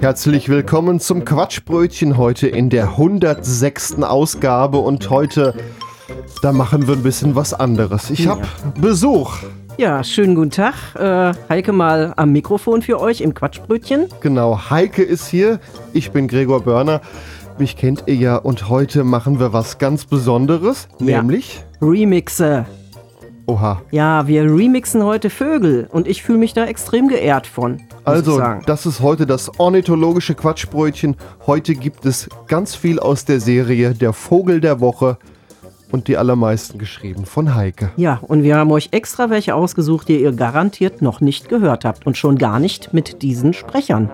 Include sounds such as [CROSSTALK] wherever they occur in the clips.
Herzlich willkommen zum Quatschbrötchen heute in der 106. Ausgabe und heute, da machen wir ein bisschen was anderes. Ich habe Besuch. Ja, schönen guten Tag. Äh, Heike mal am Mikrofon für euch im Quatschbrötchen. Genau, Heike ist hier. Ich bin Gregor Börner. Mich kennt ihr ja und heute machen wir was ganz Besonderes, Ja. nämlich, Remixe. oha, Ja, wir remixen heute Vögel und ich fühle mich da extrem geehrt von. Also, das ist heute das ornithologische Quatschbrötchen. Heute gibt es ganz viel aus der Serie Der Vogel der Woche und die allermeisten geschrieben von Heike. Ja, und wir haben euch extra welche ausgesucht, die ihr garantiert noch nicht gehört habt und schon gar nicht mit diesen Sprechern.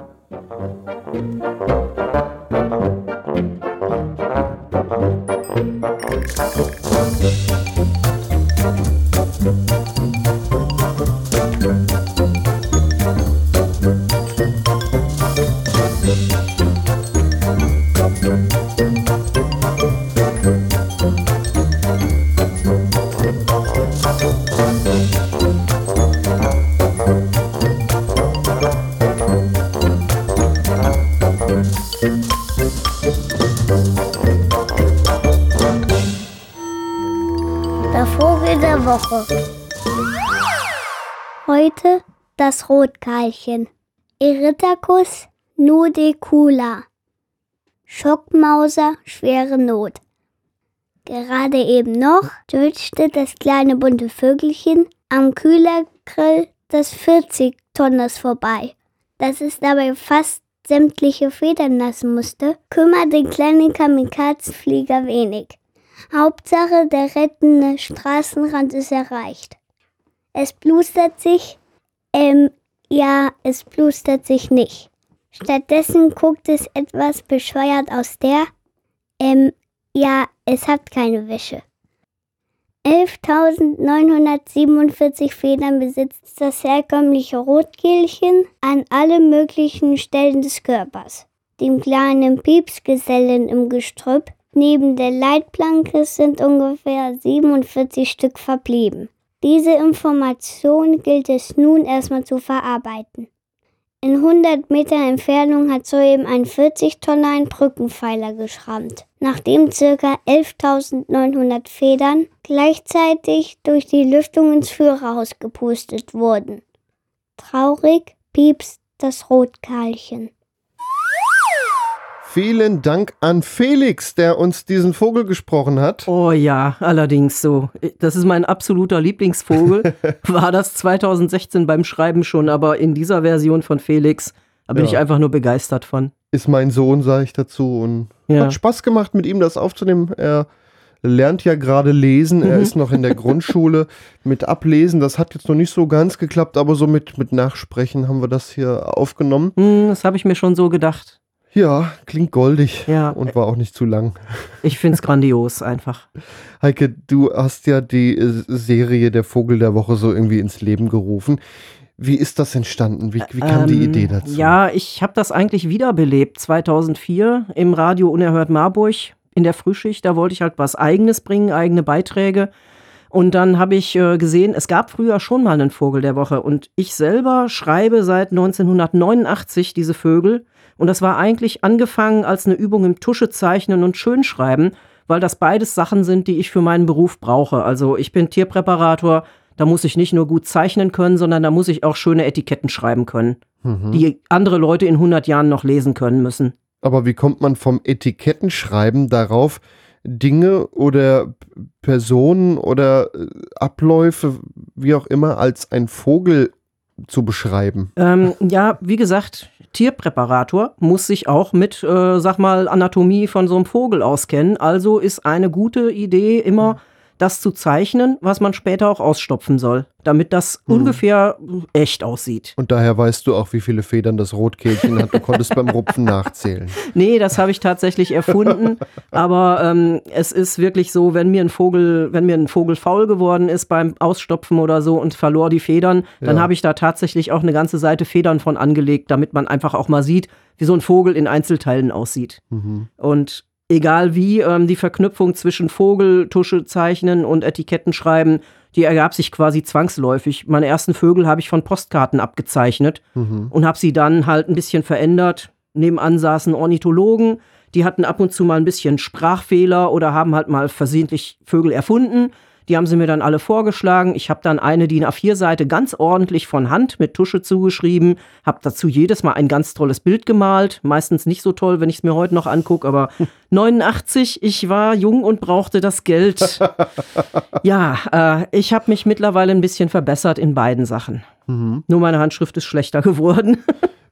Der Woche. Heute das Rotkeilchen. Erythacus nudicula. Schockmauser, schwere Not. Gerade eben noch twitchte das kleine bunte Vögelchen am Kühlergrill des 40-Tonners vorbei. Dass es dabei fast sämtliche Federn lassen musste, kümmert den kleinen Kamikazenflieger wenig. Hauptsache, der rettende Straßenrand ist erreicht. Es blustert sich, ähm, ja, es blustert sich nicht. Stattdessen guckt es etwas bescheuert aus der, ähm, ja, es hat keine Wäsche. 11.947 Federn besitzt das herkömmliche Rotkehlchen an alle möglichen Stellen des Körpers. Dem kleinen Piepsgesellen im Gestrüpp neben der Leitplanke sind ungefähr 47 Stück verblieben. Diese Information gilt es nun erstmal zu verarbeiten. In 100 Meter Entfernung hat soeben ein 40-Tonner einen Brückenpfeiler geschrammt, nachdem ca. 11.900 Federn gleichzeitig durch die Lüftung ins Führerhaus gepustet wurden. Traurig piepst das Rotkehlchen. Vielen Dank an Felix, der uns diesen Vogel gesprochen hat. Oh ja, allerdings so. Das ist mein absoluter Lieblingsvogel. [LAUGHS] War das 2016 beim Schreiben schon, aber in dieser Version von Felix, da bin Ja. ich einfach nur begeistert von. Ist mein Sohn, sage ich dazu. Und Ja. hat Spaß gemacht, mit ihm das aufzunehmen. Er lernt ja gerade lesen. Er Mhm. ist noch in der Grundschule mit Ablesen. Das hat jetzt noch nicht so ganz geklappt, aber so mit, mit Nachsprechen haben wir das hier aufgenommen. Hm, das habe ich mir schon so gedacht. Ja, klingt goldig Ja. und war auch nicht zu lang. Ich finde es grandios einfach. Heike, du hast ja die äh, Serie Der Vogel der Woche so irgendwie ins Leben gerufen. Wie ist das entstanden? Wie, wie kam die Ähm, Idee dazu? Ja, ich habe das eigentlich wiederbelebt 2004 im Radio Unerhört Marburg in der Frühschicht. Da wollte ich halt was Eigenes bringen, eigene Beiträge. Und dann habe ich äh, gesehen, es gab früher schon mal einen Vogel der Woche. Und ich selber schreibe seit 1989 diese Vögel. Und das war eigentlich angefangen als eine Übung im Tuschezeichnen und Schönschreiben, weil das beides Sachen sind, die ich für meinen Beruf brauche. Also ich bin Tierpräparator, da muss ich nicht nur gut zeichnen können, sondern da muss ich auch schöne Etiketten schreiben können, Mhm. die andere Leute in 100 Jahren noch lesen können müssen. Aber wie kommt man vom Etikettenschreiben darauf, Dinge oder Personen oder äh, Abläufe, wie auch immer, als ein Vogel zu beschreiben? Ähm, ja, wie gesagt, Tierpräparator muss sich auch mit, äh, sag mal, Anatomie von so einem Vogel auskennen. Also ist eine gute Idee immer das zu zeichnen, was man später auch ausstopfen soll, damit das Hm. ungefähr echt aussieht. Und daher weißt du auch, wie viele Federn das Rotkehlchen hat. Du konntest beim Rupfen nachzählen. [LAUGHS] Nee, das habe ich tatsächlich erfunden. [LAUGHS] aber ähm, es ist wirklich so, wenn mir ein Vogel, wenn mir ein Vogel faul geworden ist beim Ausstopfen oder so und verlor die Federn, dann Ja. habe ich da tatsächlich auch eine ganze Seite Federn von angelegt, damit man einfach auch mal sieht, wie so ein Vogel in Einzelteilen aussieht. Mhm. Und egal wie, ähm, die Verknüpfung zwischen Vogel, Tusche zeichnen und Etiketten schreiben, die ergab sich quasi zwangsläufig. Meine ersten Vögel habe ich von Postkarten abgezeichnet Mhm. und habe sie dann halt ein bisschen verändert. Nebenan saßen Ornithologen, die hatten ab und zu mal ein bisschen Sprachfehler oder haben halt mal versehentlich Vögel erfunden. Die haben sie mir dann alle vorgeschlagen. Ich habe dann eine DIN A4-Seite ganz ordentlich von Hand mit Tusche zugeschrieben, habe dazu jedes Mal ein ganz tolles Bild gemalt. Meistens nicht so toll, wenn ich es mir heute noch angucke, aber [LAUGHS] 89, ich war jung und brauchte das Geld. [LAUGHS] ja, äh, ich habe mich mittlerweile ein bisschen verbessert in beiden Sachen. Mhm. Nur meine Handschrift ist schlechter [LAUGHS] geworden.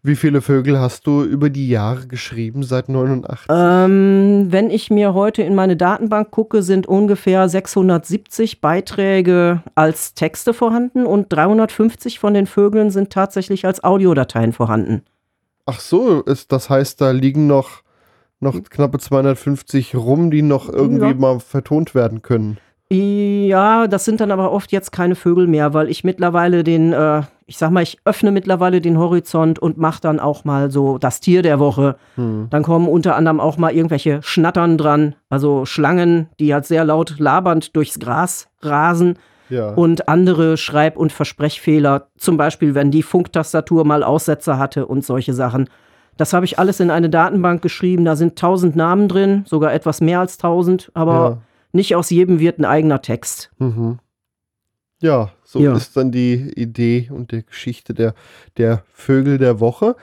Wie viele Vögel hast du über die Jahre geschrieben seit 89? Ähm, wenn ich mir heute in meine Datenbank gucke, sind ungefähr 670 Beiträge als Texte vorhanden und 350 von den Vögeln sind tatsächlich als Audiodateien vorhanden. Ach so, ist, das heißt, da liegen noch, noch knappe 250 rum, die noch irgendwie Ja. mal vertont werden können. Ja, das sind dann aber oft jetzt keine Vögel mehr, weil ich mittlerweile den, äh, ich sag mal, ich öffne mittlerweile den Horizont und mache dann auch mal so das Tier der Woche. Hm. Dann kommen unter anderem auch mal irgendwelche Schnattern dran, also Schlangen, die halt sehr laut labernd durchs Gras rasen. Ja. und andere Schreib- und Versprechfehler, zum Beispiel wenn die Funktastatur mal Aussetzer hatte und solche Sachen. Das habe ich alles in eine Datenbank geschrieben, da sind tausend Namen drin, sogar etwas mehr als tausend, aber nicht aus jedem wird ein eigener Text. ja. Mhm. ja, so Ja. ist dann die Idee und die Geschichte der, der Vögel der Woche.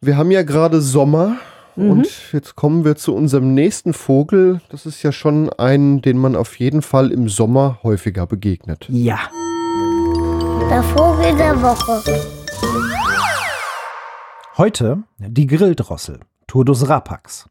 Wir haben ja gerade Sommer Mhm. und jetzt kommen wir zu unserem nächsten Vogel. Das ist ja schon ein, den man auf jeden Fall im Sommer häufiger begegnet. Ja. Der Vogel der Woche. Heute die Grilldrossel, Turdus rapax.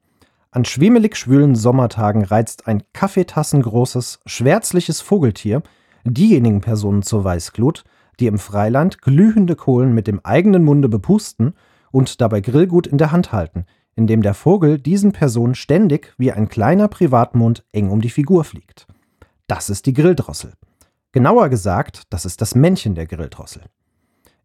An schwemelig schwülen Sommertagen reizt ein kaffeetassengroßes, schwärzliches Vogeltier diejenigen Personen zur Weißglut, die im Freiland glühende Kohlen mit dem eigenen Munde bepusten und dabei Grillgut in der Hand halten, indem der Vogel diesen Personen ständig wie ein kleiner Privatmond eng um die Figur fliegt. Das ist die Grilldrossel. Genauer gesagt, das ist das Männchen der Grilldrossel.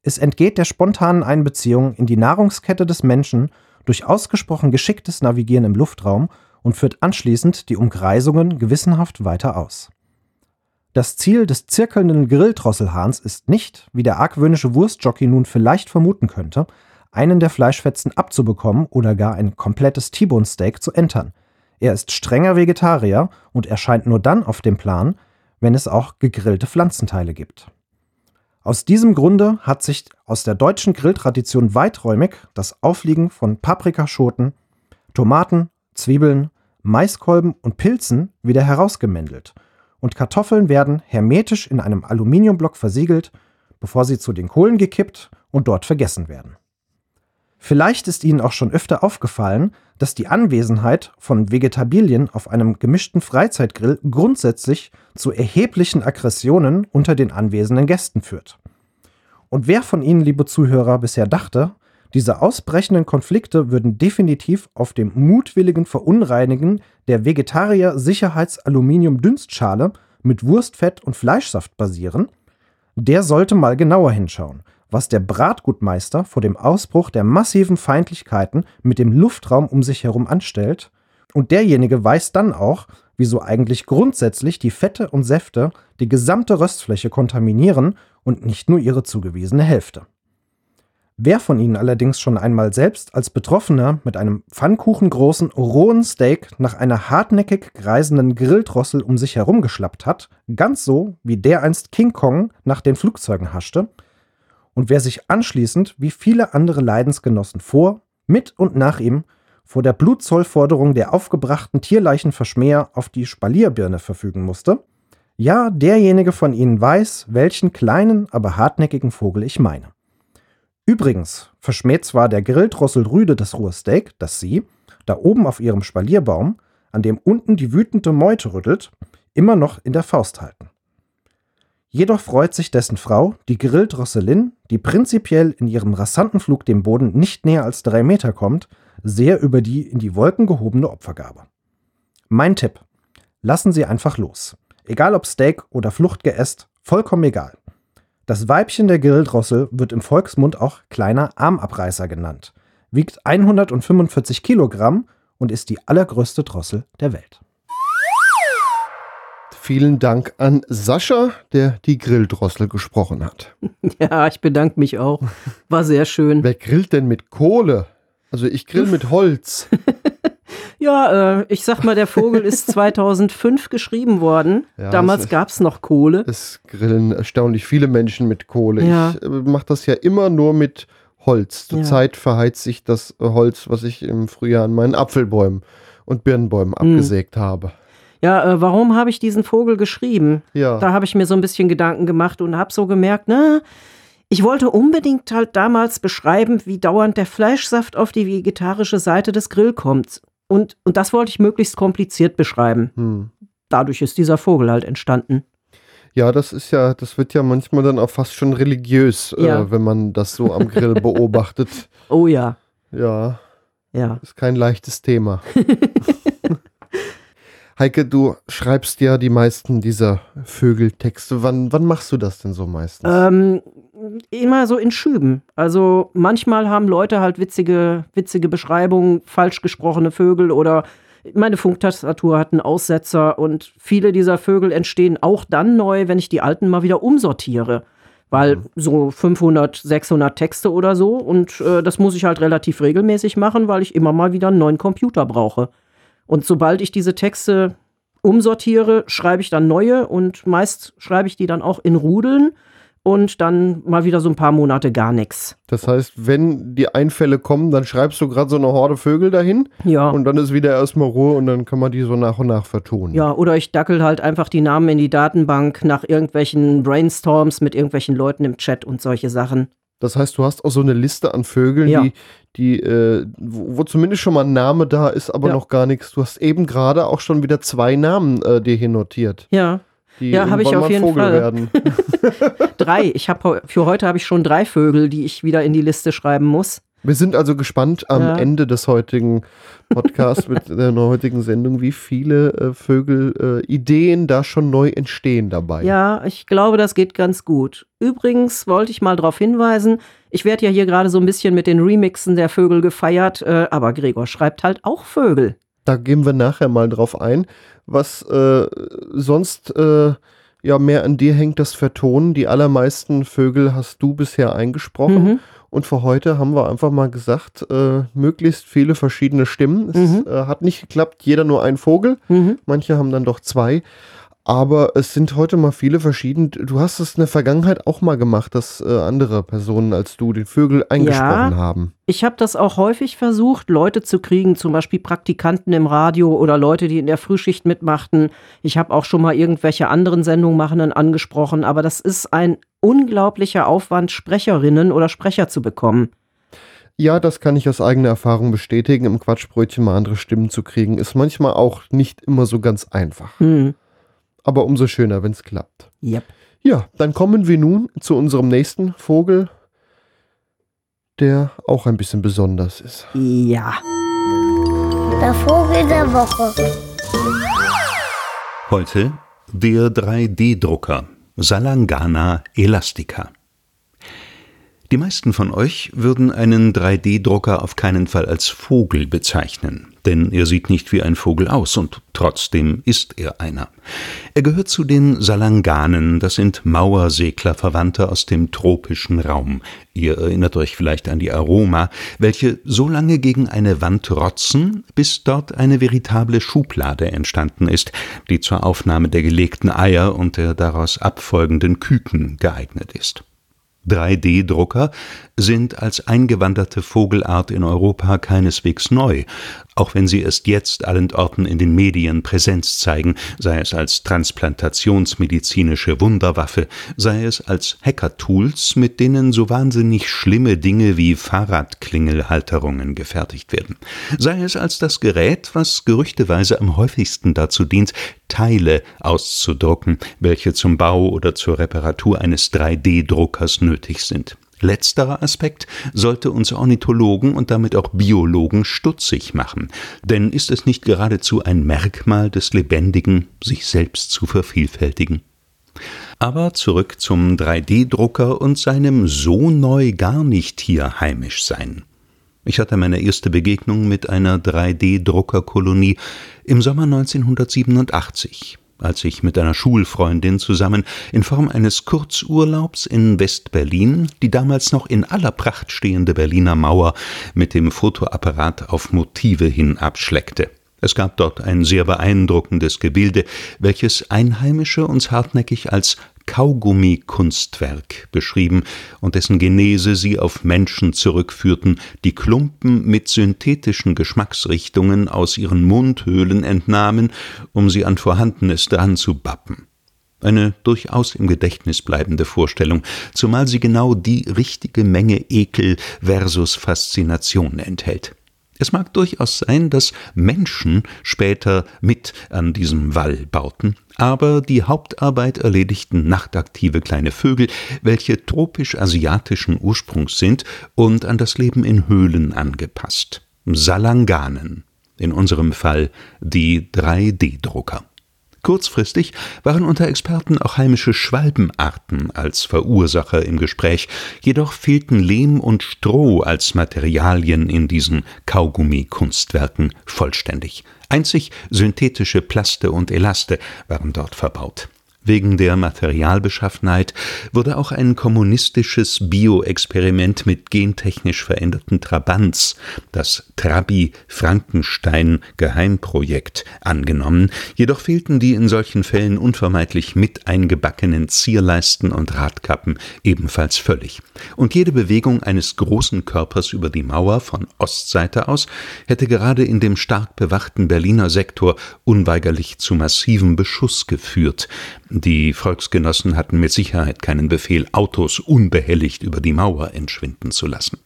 Es entgeht der spontanen Einbeziehung in die Nahrungskette des Menschen durch ausgesprochen geschicktes Navigieren im Luftraum und führt anschließend die Umkreisungen gewissenhaft weiter aus. Das Ziel des zirkelnden Grilldrosselhahns ist nicht, wie der argwöhnische Wurstjockey nun vielleicht vermuten könnte, einen der Fleischfetzen abzubekommen oder gar ein komplettes T-Bone Steak zu entern. Er ist strenger Vegetarier und erscheint nur dann auf dem Plan, wenn es auch gegrillte Pflanzenteile gibt. Aus diesem Grunde hat sich aus der deutschen Grilltradition weiträumig das Aufliegen von Paprikaschoten, Tomaten, Zwiebeln, Maiskolben und Pilzen wieder herausgemändelt und Kartoffeln werden hermetisch in einem Aluminiumblock versiegelt, bevor sie zu den Kohlen gekippt und dort vergessen werden. Vielleicht ist Ihnen auch schon öfter aufgefallen, dass die Anwesenheit von Vegetabilien auf einem gemischten Freizeitgrill grundsätzlich zu erheblichen Aggressionen unter den anwesenden Gästen führt. Und wer von Ihnen, liebe Zuhörer, bisher dachte, diese ausbrechenden Konflikte würden definitiv auf dem mutwilligen Verunreinigen der Vegetarier-Sicherheits-Aluminium-Dünstschale mit Wurstfett und Fleischsaft basieren, der sollte mal genauer hinschauen, was der Bratgutmeister vor dem Ausbruch der massiven Feindlichkeiten mit dem Luftraum um sich herum anstellt, und derjenige weiß dann auch, wieso eigentlich grundsätzlich die Fette und Säfte die gesamte Röstfläche kontaminieren und nicht nur ihre zugewiesene Hälfte. Wer von Ihnen allerdings schon einmal selbst als Betroffener mit einem pfannkuchengroßen, rohen Steak nach einer hartnäckig greisenden Grilldrossel um sich herumgeschlappt hat, ganz so wie der einst King Kong nach den Flugzeugen haschte, und wer sich anschließend wie viele andere Leidensgenossen vor, mit und nach ihm vor der Blutzollforderung der aufgebrachten Tierleichenverschmäher auf die Spalierbirne verfügen musste, ja, derjenige von Ihnen weiß, welchen kleinen, aber hartnäckigen Vogel ich meine. Übrigens verschmäht zwar der Grilldrossel Rüde das rohe das sie, da oben auf ihrem Spalierbaum, an dem unten die wütende Meute rüttelt, immer noch in der Faust halten. Jedoch freut sich dessen Frau, die Grilldrosselin, die prinzipiell in ihrem rasanten Flug dem Boden nicht näher als drei Meter kommt, sehr über die in die Wolken gehobene Opfergabe. Mein Tipp: Lassen Sie einfach los. Egal ob Steak oder Fluchtgeäst, vollkommen egal. Das Weibchen der Grilldrossel wird im Volksmund auch kleiner Armabreißer genannt, wiegt 145 Kilogramm und ist die allergrößte Drossel der Welt. Vielen Dank an Sascha, der die Grilldrossel gesprochen hat. [LAUGHS] Ja, ich bedanke mich auch. War sehr schön. Wer grillt denn mit Kohle? Also ich grill mit Holz. [LAUGHS] Ja, äh, ich sag mal, der Vogel ist [LAUGHS] 2005 geschrieben worden. Ja, Damals gab es noch Kohle. Es grillen erstaunlich viele Menschen mit Kohle. Ja. Ich äh, mache das ja immer nur mit Holz. Ja. Zurzeit verheizt sich das Holz, was ich im Frühjahr an meinen Apfelbäumen und Birnbäumen Hm. abgesägt habe. Ja, äh, warum habe ich diesen Vogel geschrieben? Ja. Da habe ich mir so ein bisschen Gedanken gemacht und habe so gemerkt, na, ich wollte unbedingt halt damals beschreiben, wie dauernd der Fleischsaft auf die vegetarische Seite des Grill kommt. Und, und das wollte ich möglichst kompliziert beschreiben. Hm. Dadurch ist dieser Vogel halt entstanden. Ja, das ist ja, das wird ja manchmal dann auch fast schon religiös, Ja. äh, wenn man das so am Grill [LAUGHS] beobachtet. Oh ja, Ja, ja. ist kein leichtes Thema. [LAUGHS] Heike, du schreibst ja die meisten dieser Vögeltexte. Wann, wann machst du das denn so meistens? Ähm, immer so in Schüben. Also manchmal haben Leute halt witzige, witzige Beschreibungen, falsch gesprochene Vögel oder meine Funktastatur hat einen Aussetzer und viele dieser Vögel entstehen auch dann neu, wenn ich die alten mal wieder umsortiere. Weil so 500, 600 Texte oder so und äh, das muss ich halt relativ regelmäßig machen, weil ich immer mal wieder einen neuen Computer brauche. Und sobald ich diese Texte umsortiere, schreibe ich dann neue und meist schreibe ich die dann auch in Rudeln und dann mal wieder so ein paar Monate gar nichts. Das heißt, wenn die Einfälle kommen, dann schreibst du gerade so eine Horde Vögel dahin Ja. und dann ist wieder erstmal Ruhe und dann kann man die so nach und nach vertonen. Ja, oder ich dackel halt einfach die Namen in die Datenbank nach irgendwelchen Brainstorms mit irgendwelchen Leuten im Chat und solche Sachen. Das heißt, du hast auch so eine Liste an Vögeln, Ja. die, die äh, wo, wo zumindest schon mal ein Name da ist, aber Ja. noch gar nichts. Du hast eben gerade auch schon wieder zwei Namen äh, dir hier notiert, Ja, die Ja, hab ich auf jeden Vogel Fall. werden. [LAUGHS] drei. Ich habe für heute habe ich schon drei Vögel, die ich wieder in die Liste schreiben muss. Wir sind also gespannt am Ja. Ende des heutigen Podcasts mit [LAUGHS] der heutigen Sendung, wie viele äh, Vögel äh, da schon neu entstehen dabei. Ja, ich glaube, das geht ganz gut. Übrigens wollte ich mal darauf hinweisen, ich werde ja hier gerade so ein bisschen mit den Remixen der Vögel gefeiert, äh, aber Gregor schreibt halt auch Vögel. Da gehen wir nachher mal drauf ein. Was äh, sonst äh, ja mehr an dir hängt, das Vertonen. Die allermeisten Vögel hast du bisher eingesprochen. Mhm. Und für heute haben wir einfach mal gesagt, äh, möglichst viele verschiedene Stimmen. Es Mhm. äh, hat nicht geklappt, jeder nur ein Vogel. Mhm. Manche haben dann doch zwei. Aber es sind heute mal viele verschieden. Du hast es in der Vergangenheit auch mal gemacht, dass äh, andere Personen als du den Vögel eingesprochen haben. Ich habe das auch häufig versucht, Leute zu kriegen, zum Beispiel Praktikanten im Radio oder Leute, die in der Frühschicht mitmachten. Ich habe auch schon mal irgendwelche anderen Sendungmachenden angesprochen, aber das ist ein unglaublicher Aufwand, Sprecherinnen oder Sprecher zu bekommen. Ja, das kann ich aus eigener Erfahrung bestätigen. Im Quatschbrötchen mal andere Stimmen zu kriegen, ist manchmal auch nicht immer so ganz einfach. Hm. Aber umso schöner, wenn es klappt. Yep. Ja, dann kommen wir nun zu unserem nächsten Vogel, der auch ein bisschen besonders ist. Ja. Der Vogel der Woche. Heute der 3D-Drucker Salangana Elastica. Die meisten von euch würden einen 3D-Drucker auf keinen Fall als Vogel bezeichnen, denn er sieht nicht wie ein Vogel aus und trotzdem ist er einer. Er gehört zu den Salanganen, das sind Mauerseglerverwandte aus dem tropischen Raum. Ihr erinnert euch vielleicht an die Aroma, welche so lange gegen eine Wand rotzen, bis dort eine veritable Schublade entstanden ist, die zur Aufnahme der gelegten Eier und der daraus abfolgenden Küken geeignet ist. 3D-Drucker sind als eingewanderte Vogelart in Europa keineswegs neu, auch wenn sie erst jetzt allentorten in den Medien Präsenz zeigen, sei es als transplantationsmedizinische Wunderwaffe, sei es als Hackertools, mit denen so wahnsinnig schlimme Dinge wie Fahrradklingelhalterungen gefertigt werden, sei es als das Gerät, was gerüchteweise am häufigsten dazu dient, Teile auszudrucken, welche zum Bau oder zur Reparatur eines 3D-Druckers nötig sind. Letzterer Aspekt sollte uns Ornithologen und damit auch Biologen stutzig machen, denn ist es nicht geradezu ein Merkmal des Lebendigen, sich selbst zu vervielfältigen? Aber zurück zum 3D-Drucker und seinem so neu gar nicht hier heimisch sein. Ich hatte meine erste Begegnung mit einer 3D-Druckerkolonie im Sommer 1987 als ich mit einer Schulfreundin zusammen in Form eines Kurzurlaubs in West-Berlin die damals noch in aller Pracht stehende Berliner Mauer mit dem Fotoapparat auf Motive hin abschleckte. Es gab dort ein sehr beeindruckendes Gebilde, welches Einheimische uns hartnäckig als Kaugummi-Kunstwerk beschrieben und dessen Genese sie auf Menschen zurückführten, die Klumpen mit synthetischen Geschmacksrichtungen aus ihren Mundhöhlen entnahmen, um sie an Vorhandenes dran zu bappen. Eine durchaus im Gedächtnis bleibende Vorstellung, zumal sie genau die richtige Menge Ekel versus Faszination enthält. Es mag durchaus sein, dass Menschen später mit an diesem Wall bauten, aber die Hauptarbeit erledigten nachtaktive kleine Vögel, welche tropisch-asiatischen Ursprungs sind und an das Leben in Höhlen angepasst. Salanganen, in unserem Fall die 3D-Drucker. Kurzfristig waren unter Experten auch heimische Schwalbenarten als Verursacher im Gespräch, jedoch fehlten Lehm und Stroh als Materialien in diesen Kaugummi-Kunstwerken vollständig. Einzig synthetische Plaste und Elaste waren dort verbaut Wegen der Materialbeschaffenheit wurde auch ein kommunistisches Bioexperiment mit gentechnisch veränderten Trabants, das Trabi-Frankenstein-Geheimprojekt, angenommen, jedoch fehlten die in solchen Fällen unvermeidlich mit eingebackenen Zierleisten und Radkappen ebenfalls völlig. Und jede Bewegung eines großen Körpers über die Mauer von Ostseite aus hätte gerade in dem stark bewachten Berliner Sektor unweigerlich zu massivem Beschuss geführt, die Volksgenossen hatten mit Sicherheit keinen Befehl, Autos unbehelligt über die Mauer entschwinden zu lassen.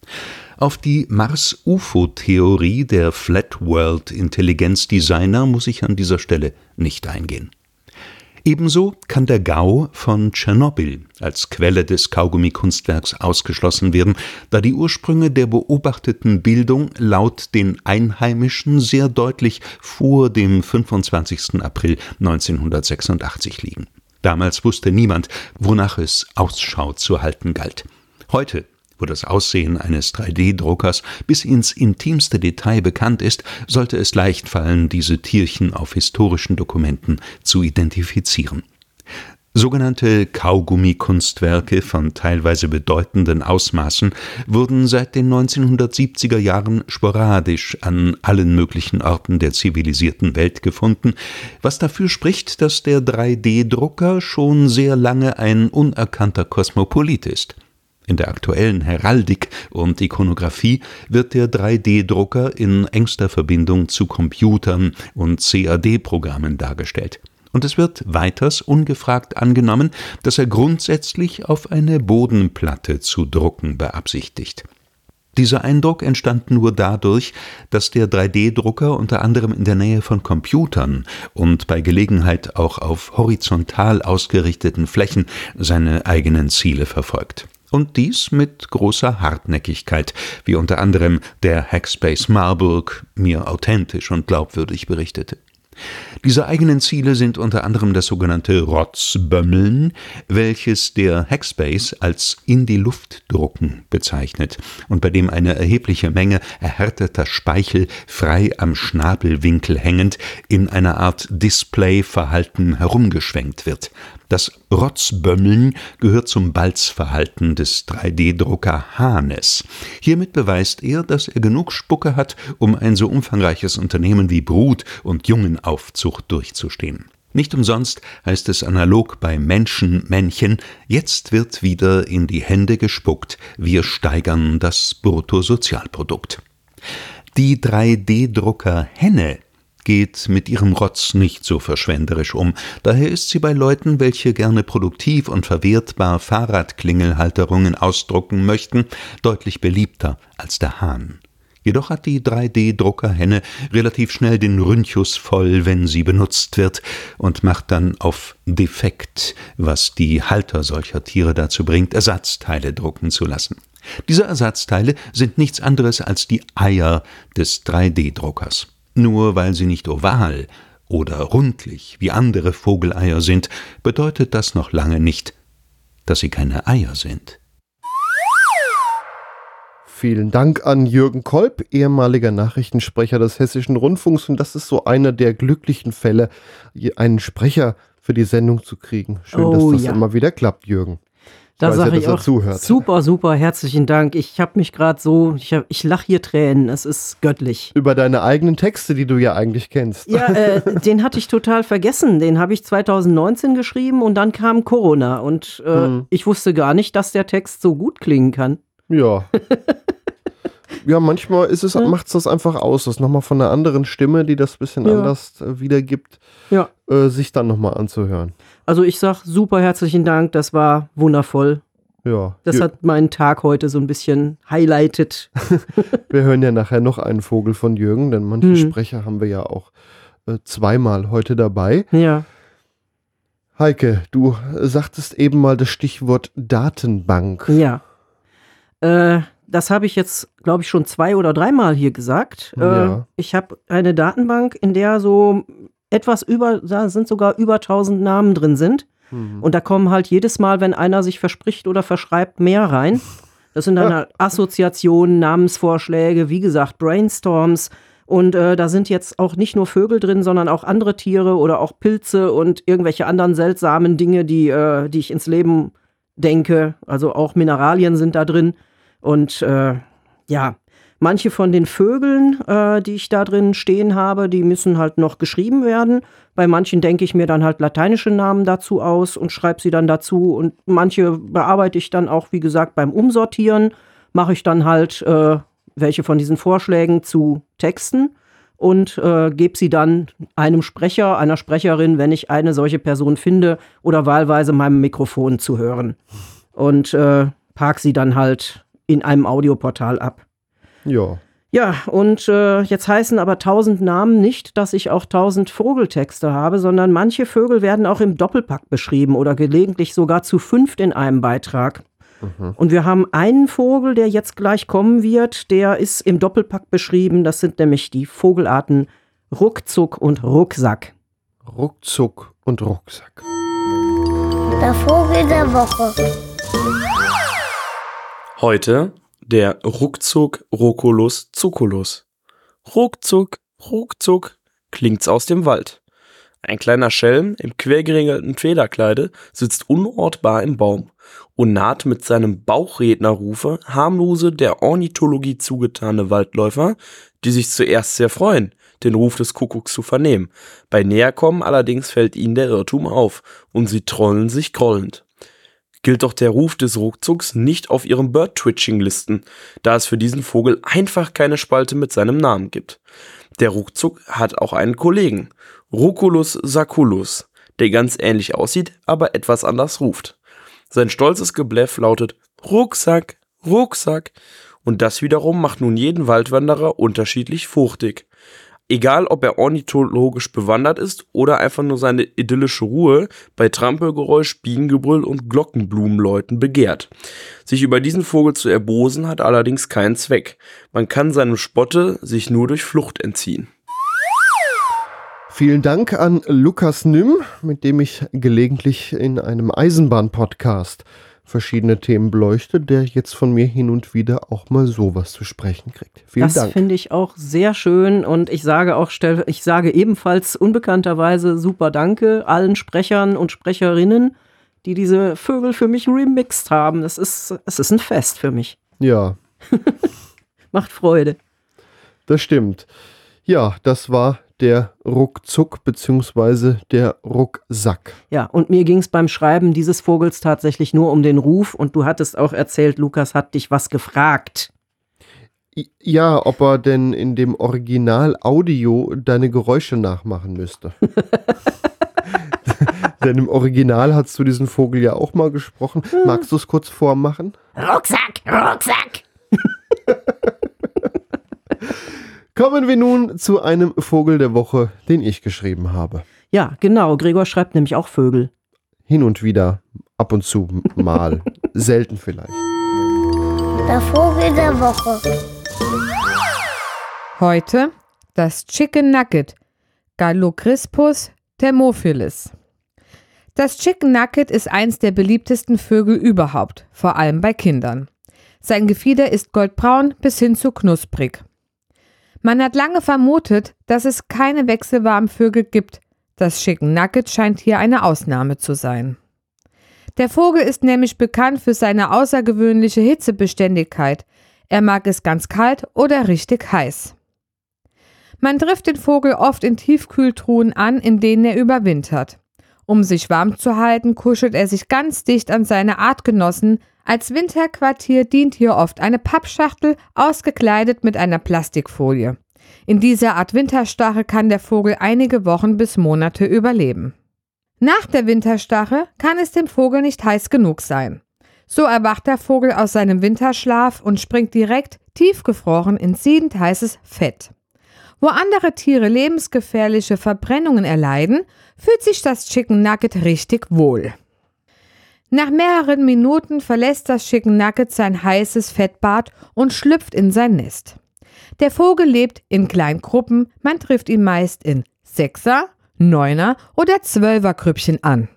Auf die Mars-UFO-Theorie der Flat World Intelligenzdesigner muss ich an dieser Stelle nicht eingehen. Ebenso kann der Gau von Tschernobyl als Quelle des Kaugummi-Kunstwerks ausgeschlossen werden, da die Ursprünge der beobachteten Bildung laut den Einheimischen sehr deutlich vor dem 25. April 1986 liegen. Damals wusste niemand, wonach es Ausschau zu halten galt. Heute wo das Aussehen eines 3D-Druckers bis ins intimste Detail bekannt ist, sollte es leicht fallen, diese Tierchen auf historischen Dokumenten zu identifizieren. Sogenannte Kaugummi-Kunstwerke von teilweise bedeutenden Ausmaßen wurden seit den 1970er Jahren sporadisch an allen möglichen Orten der zivilisierten Welt gefunden, was dafür spricht, dass der 3D-Drucker schon sehr lange ein unerkannter Kosmopolit ist. In der aktuellen Heraldik und Ikonographie wird der 3D-Drucker in engster Verbindung zu Computern und CAD-Programmen dargestellt. Und es wird weiters ungefragt angenommen, dass er grundsätzlich auf eine Bodenplatte zu drucken beabsichtigt. Dieser Eindruck entstand nur dadurch, dass der 3D-Drucker unter anderem in der Nähe von Computern und bei Gelegenheit auch auf horizontal ausgerichteten Flächen seine eigenen Ziele verfolgt und dies mit großer Hartnäckigkeit, wie unter anderem der Hackspace Marburg mir authentisch und glaubwürdig berichtete. Diese eigenen Ziele sind unter anderem das sogenannte Rotzbömmeln, welches der Hackspace als in die Luft drucken bezeichnet und bei dem eine erhebliche Menge erhärteter Speichel frei am Schnabelwinkel hängend in einer Art Displayverhalten herumgeschwenkt wird. Das Rotzbömmeln gehört zum Balzverhalten des 3D-Drucker Hahnes. Hiermit beweist er, dass er genug Spucke hat, um ein so umfangreiches Unternehmen wie Brut- und Jungenaufzucht durchzustehen. Nicht umsonst heißt es analog bei Menschenmännchen, jetzt wird wieder in die Hände gespuckt, wir steigern das Bruttosozialprodukt. Die 3D-Drucker Henne geht mit ihrem Rotz nicht so verschwenderisch um. Daher ist sie bei Leuten, welche gerne produktiv und verwertbar Fahrradklingelhalterungen ausdrucken möchten, deutlich beliebter als der Hahn. Jedoch hat die 3D-Druckerhenne relativ schnell den Rünchus voll, wenn sie benutzt wird, und macht dann auf defekt, was die Halter solcher Tiere dazu bringt, Ersatzteile drucken zu lassen. Diese Ersatzteile sind nichts anderes als die Eier des 3D-Druckers. Nur weil sie nicht oval oder rundlich wie andere Vogeleier sind, bedeutet das noch lange nicht, dass sie keine Eier sind. Vielen Dank an Jürgen Kolb, ehemaliger Nachrichtensprecher des Hessischen Rundfunks. Und das ist so einer der glücklichen Fälle, einen Sprecher für die Sendung zu kriegen. Schön, Oh, dass das ja. immer wieder klappt, Jürgen. Da sage ich auch zuhört. super, super, herzlichen Dank. Ich habe mich gerade so, ich, hab- ich lache hier Tränen, es ist göttlich. Über deine eigenen Texte, die du ja eigentlich kennst. Ja, äh, [LAUGHS] den hatte ich total vergessen. Den habe ich 2019 geschrieben und dann kam Corona und äh, Hm. ich wusste gar nicht, dass der Text so gut klingen kann. Ja. [LAUGHS] ja, manchmal ist es, Ja. macht es das einfach aus, das nochmal von einer anderen Stimme, die das ein bisschen Ja. anders äh, wiedergibt, Ja. äh, sich dann nochmal anzuhören. Also ich sag super herzlichen Dank, das war wundervoll. Ja. Das hat meinen Tag heute so ein bisschen highlightet. [LAUGHS] wir hören ja nachher noch einen Vogel von Jürgen, denn manche Hm. Sprecher haben wir ja auch äh, zweimal heute dabei. Ja. Heike, du sagtest eben mal das Stichwort Datenbank. Ja. Äh, das habe ich jetzt, glaube ich, schon zwei oder dreimal hier gesagt. Äh, Ja. Ich habe eine Datenbank, in der so etwas über, da sind sogar über 1000 Namen drin sind. Mhm. Und da kommen halt jedes Mal, wenn einer sich verspricht oder verschreibt, mehr rein. Das sind dann [LAUGHS] halt Assoziationen, Namensvorschläge, wie gesagt, Brainstorms. Und äh, da sind jetzt auch nicht nur Vögel drin, sondern auch andere Tiere oder auch Pilze und irgendwelche anderen seltsamen Dinge, die, äh, die ich ins Leben denke. Also auch Mineralien sind da drin. Und äh, ja, manche von den Vögeln, äh, die ich da drin stehen habe, die müssen halt noch geschrieben werden. Bei manchen denke ich mir dann halt lateinische Namen dazu aus und schreibe sie dann dazu. Und manche bearbeite ich dann auch, wie gesagt, beim Umsortieren. Mache ich dann halt äh, welche von diesen Vorschlägen zu Texten und äh, gebe sie dann einem Sprecher, einer Sprecherin, wenn ich eine solche Person finde oder wahlweise meinem Mikrofon zu hören. Und äh, park sie dann halt in einem Audioportal ab. Ja. Ja, und äh, jetzt heißen aber tausend Namen nicht, dass ich auch tausend Vogeltexte habe, sondern manche Vögel werden auch im Doppelpack beschrieben oder gelegentlich sogar zu fünft in einem Beitrag. Und wir haben einen Vogel, der jetzt gleich kommen wird, der ist im Doppelpack beschrieben. Das sind nämlich die Vogelarten Ruckzuck und Rucksack. Ruckzuck und Rucksack. Der Vogel der Woche. Heute der Ruckzuck Roculus zuculus. Ruckzuck, ruckzuck klingt's aus dem Wald. Ein kleiner Schelm im quergeringelten Federkleide sitzt unortbar im Baum und naht mit seinem Bauchrednerrufe harmlose der Ornithologie zugetane Waldläufer, die sich zuerst sehr freuen, den Ruf des Kuckucks zu vernehmen. Bei Näherkommen allerdings fällt ihnen der Irrtum auf und sie trollen sich grollend gilt doch der Ruf des Ruckzucks nicht auf ihren Bird-Twitching-Listen, da es für diesen Vogel einfach keine Spalte mit seinem Namen gibt. Der Ruckzuck hat auch einen Kollegen, Ruculus saculus, der ganz ähnlich aussieht, aber etwas anders ruft. Sein stolzes Gebläff lautet Rucksack, Rucksack, und das wiederum macht nun jeden Waldwanderer unterschiedlich fuchtig. Egal, ob er ornithologisch bewandert ist oder einfach nur seine idyllische Ruhe bei Trampelgeräusch, Bienengebrüll und Glockenblumenläuten begehrt. Sich über diesen Vogel zu erbosen hat allerdings keinen Zweck. Man kann seinem Spotte sich nur durch Flucht entziehen. Vielen Dank an Lukas Nimm, mit dem ich gelegentlich in einem Eisenbahn-Podcast verschiedene Themen beleuchte, der jetzt von mir hin und wieder auch mal sowas zu sprechen kriegt. Vielen das Dank. finde ich auch sehr schön und ich sage auch, stell- ich sage ebenfalls unbekannterweise super Danke allen Sprechern und Sprecherinnen, die diese Vögel für mich remixed haben. Das ist, es ist ein Fest für mich. [LAUGHS] Ja, Macht Freude. das stimmt. Ja, das war der Ruckzuck bzw. der Rucksack. Ja, und mir ging es beim Schreiben dieses Vogels tatsächlich nur um den Ruf und du hattest auch erzählt, Lukas hat dich was gefragt. Ja, ob er denn in dem Original-Audio deine Geräusche nachmachen müsste. [LAUGHS] denn im Original hast du diesen Vogel ja auch mal gesprochen. Magst du es kurz vormachen? Rucksack, Rucksack! Kommen wir nun zu einem Vogel der Woche, den ich geschrieben habe. Ja, genau, Gregor schreibt nämlich auch Vögel. Hin und wieder, ab und zu mal. [LAUGHS] Selten vielleicht. Der Vogel der Woche. Heute das Chicken Nugget, Gallocryspus thermophilis. Das Chicken Nugget ist eins der beliebtesten Vögel überhaupt, vor allem bei Kindern. Sein Gefieder ist goldbraun bis hin zu knusprig. Man hat lange vermutet, dass es keine wechselwarmen Vögel gibt. Das Chicken Nugget scheint hier eine Ausnahme zu sein. Der Vogel ist nämlich bekannt für seine außergewöhnliche Hitzebeständigkeit. Er mag es ganz kalt oder richtig heiß. Man trifft den Vogel oft in Tiefkühltruhen an, in denen er überwintert. Um sich warm zu halten, kuschelt er sich ganz dicht an seine Artgenossen. Als Winterquartier dient hier oft eine Pappschachtel, ausgekleidet mit einer Plastikfolie. In dieser Art Winterstarre kann der Vogel einige Wochen bis Monate überleben. Nach der Winterstarre kann es dem Vogel nicht heiß genug sein. So erwacht der Vogel aus seinem Winterschlaf und springt direkt tiefgefroren in siedend heißes Fett. Wo andere Tiere lebensgefährliche Verbrennungen erleiden, fühlt sich das Chicken Nugget richtig wohl. Nach mehreren Minuten verlässt das Chicken Nugget sein heißes Fettbad und schlüpft in sein Nest. Der Vogel lebt in kleinen Gruppen, man trifft ihn meist in Sechser, Neuner oder Zwölfergrüppchen an.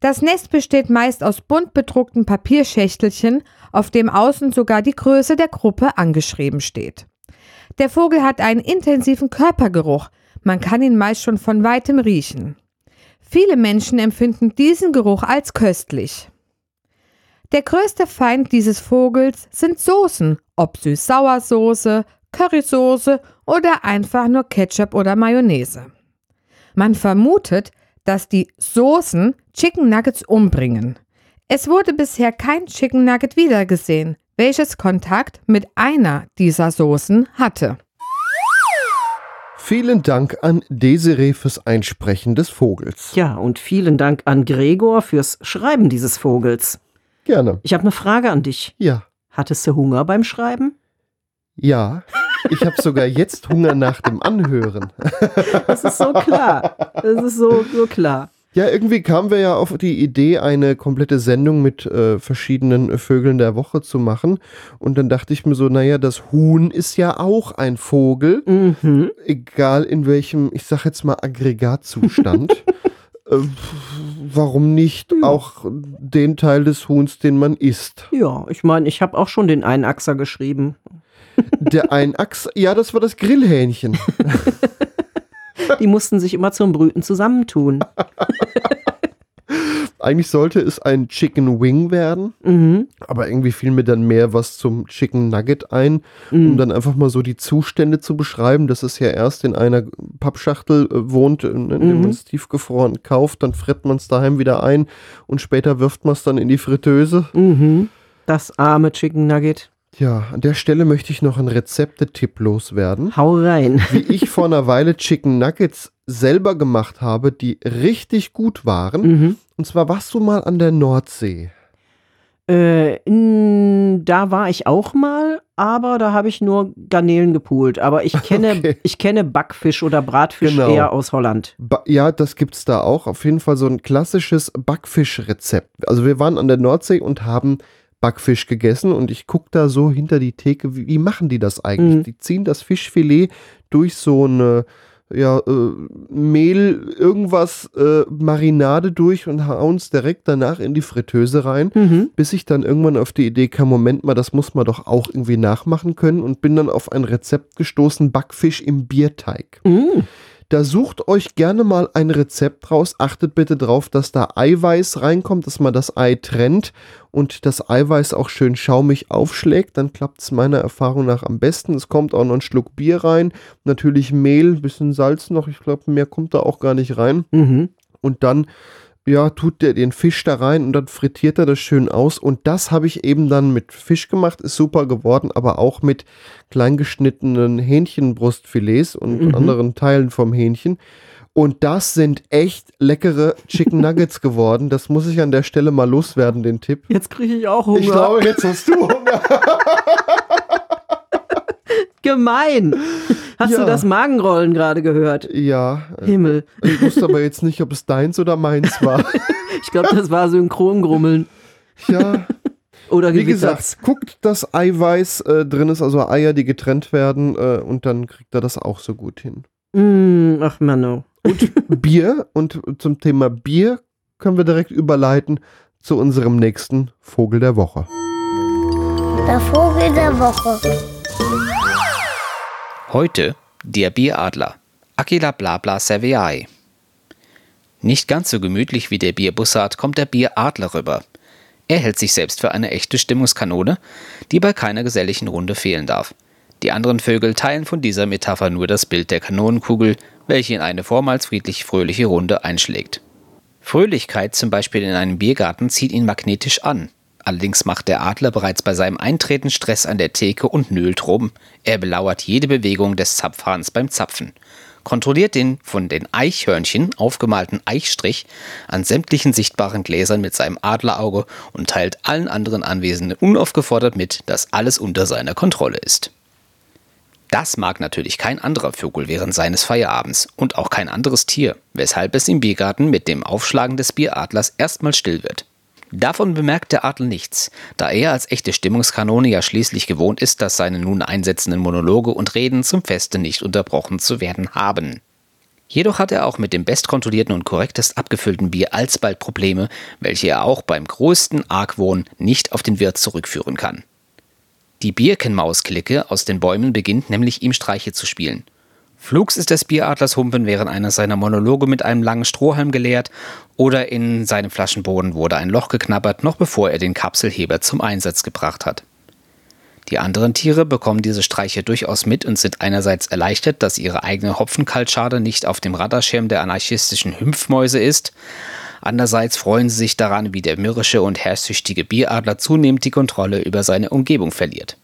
Das Nest besteht meist aus bunt bedruckten Papierschächtelchen, auf dem außen sogar die Größe der Gruppe angeschrieben steht. Der Vogel hat einen intensiven Körpergeruch, man kann ihn meist schon von weitem riechen. Viele Menschen empfinden diesen Geruch als köstlich. Der größte Feind dieses Vogels sind Soßen, ob Süß-Sauersoße, Currysoße oder einfach nur Ketchup oder Mayonnaise. Man vermutet, dass die Soßen Chicken Nuggets umbringen. Es wurde bisher kein Chicken Nugget wiedergesehen, welches Kontakt mit einer dieser Soßen hatte. Vielen Dank an Desiree fürs Einsprechen des Vogels. Ja, und vielen Dank an Gregor fürs Schreiben dieses Vogels. Gerne. Ich habe eine Frage an dich. Ja. Hattest du Hunger beim Schreiben? Ja. Ich habe sogar jetzt Hunger nach dem Anhören. [LAUGHS] Das ist so klar. Das ist so, so klar. Ja, irgendwie kamen wir ja auf die Idee, eine komplette Sendung mit äh, verschiedenen äh, Vögeln der Woche zu machen. Und dann dachte ich mir so, naja, das Huhn ist ja auch ein Vogel, Mhm. egal in welchem, ich sag jetzt mal, Aggregatzustand. [LAUGHS] äh, warum nicht auch den Teil des Huhns, den man isst? Ja, ich meine, ich habe auch schon den Einachser geschrieben. Der Einachs, ja, das war das Grillhähnchen. [LAUGHS] Die mussten sich immer zum Brüten zusammentun. [LAUGHS] Eigentlich sollte es ein Chicken Wing werden, Mhm. aber irgendwie fiel mir dann mehr was zum Chicken Nugget ein, um Mhm. dann einfach mal so die Zustände zu beschreiben, dass es ja erst in einer Pappschachtel äh, wohnt, in, in dem Mhm. man es tiefgefroren kauft, dann fritt man es daheim wieder ein und später wirft man es dann in die Fritteuse. Mhm. Das arme Chicken Nugget. Ja, an der Stelle möchte ich noch einen Rezeptetipp loswerden. Hau rein. Wie [LAUGHS] ich vor einer Weile Chicken Nuggets selber gemacht habe, die richtig gut waren. Mhm. Und zwar warst du mal an der Nordsee. Äh, in, da war ich auch mal, aber da habe ich nur Garnelen gepoolt. Aber ich [LAUGHS] kenne, Okay. ich kenne Backfisch oder Bratfisch Genau. eher aus Holland. Ba ja, das gibt's da auch. Auf jeden Fall so ein klassisches Backfischrezept. Also wir waren an der Nordsee und haben Backfisch gegessen und ich guck da so hinter die Theke, wie, wie machen die das eigentlich? Mhm. Die ziehen das Fischfilet durch so eine ja, äh, Mehl, irgendwas, äh, Marinade durch und hauen es direkt danach in die Fritteuse rein, Mhm. bis ich dann irgendwann auf die Idee kam, Moment mal, das muss man doch auch irgendwie nachmachen können und bin dann auf ein Rezept gestoßen, Backfisch im Bierteig. Mhm. Da sucht euch gerne mal ein Rezept raus. Achtet bitte drauf, dass da Eiweiß reinkommt, dass man das Ei trennt und das Eiweiß auch schön schaumig aufschlägt. Dann klappt es meiner Erfahrung nach am besten. Es kommt auch noch ein Schluck Bier rein. Natürlich Mehl, bisschen Salz noch. Ich glaube, mehr kommt da auch gar nicht rein. Mhm. Und dann ja, tut der den Fisch da rein und dann frittiert er das schön aus. Und das habe ich eben dann mit Fisch gemacht, ist super geworden, aber auch mit kleingeschnittenen Hähnchenbrustfilets und Mhm. anderen Teilen vom Hähnchen. Und das sind echt leckere Chicken Nuggets geworden. Das muss ich an der Stelle mal loswerden, den Tipp. Jetzt kriege ich auch Hunger. Ich glaube, jetzt hast du Hunger. [LAUGHS] Gemein. Hast Ja. du das Magenrollen gerade gehört? Ja, äh, Himmel. ich wusste aber jetzt nicht, ob es deins oder meins war. [LAUGHS] Ich glaube, das war Synchrongrummeln. Ja, [LAUGHS] Oder Wie gesagt, guckt, dass Eiweiß äh, drin ist, also Eier, die getrennt werden, äh, und dann kriegt er das auch so gut hin. Mm, ach, Mano. Bier, und zum Thema Bier können wir direkt überleiten zu unserem nächsten Vogel der Woche. Der Vogel der Woche. Heute der Bieradler. Aquila blabla cerviae. Nicht ganz so gemütlich wie der Bierbussard kommt der Bieradler rüber. Er hält sich selbst für eine echte Stimmungskanone, die bei keiner geselligen Runde fehlen darf. Die anderen Vögel teilen von dieser Metapher nur das Bild der Kanonenkugel, welche in eine vormals friedlich fröhliche Runde einschlägt. Fröhlichkeit zum Beispiel in einem Biergarten zieht ihn magnetisch an. Allerdings macht der Adler bereits bei seinem Eintreten Stress an der Theke und nölt rum. Er belauert jede Bewegung des Zapfhahns beim Zapfen. Kontrolliert den von den Eichhörnchen aufgemalten Eichstrich an sämtlichen sichtbaren Gläsern mit seinem Adlerauge und teilt allen anderen Anwesenden unaufgefordert mit, dass alles unter seiner Kontrolle ist. Das mag natürlich kein anderer Vogel während seines Feierabends und auch kein anderes Tier, weshalb es im Biergarten mit dem Aufschlagen des Bieradlers erstmal still wird. Davon bemerkt der Adler nichts, da er als echte Stimmungskanone ja schließlich gewohnt ist, dass seine nun einsetzenden Monologe und Reden zum Feste nicht unterbrochen zu werden haben. Jedoch hat er auch mit dem bestkontrollierten und korrektest abgefüllten Bier alsbald Probleme, welche er auch beim größten Argwohn nicht auf den Wirt zurückführen kann. Die Birkenmausklicke aus den Bäumen beginnt nämlich ihm Streiche zu spielen. Flugs ist des Bieradlers Humpen während einer seiner Monologe mit einem langen Strohhalm geleert oder in seinem Flaschenboden wurde ein Loch geknabbert, noch bevor er den Kapselheber zum Einsatz gebracht hat. Die anderen Tiere bekommen diese Streiche durchaus mit und sind einerseits erleichtert, dass ihre eigene Hopfenkaltschade nicht auf dem Radarschirm der anarchistischen Hümpfmäuse ist, andererseits freuen sie sich daran, wie der mürrische und herrschsüchtige Bieradler zunehmend die Kontrolle über seine Umgebung verliert.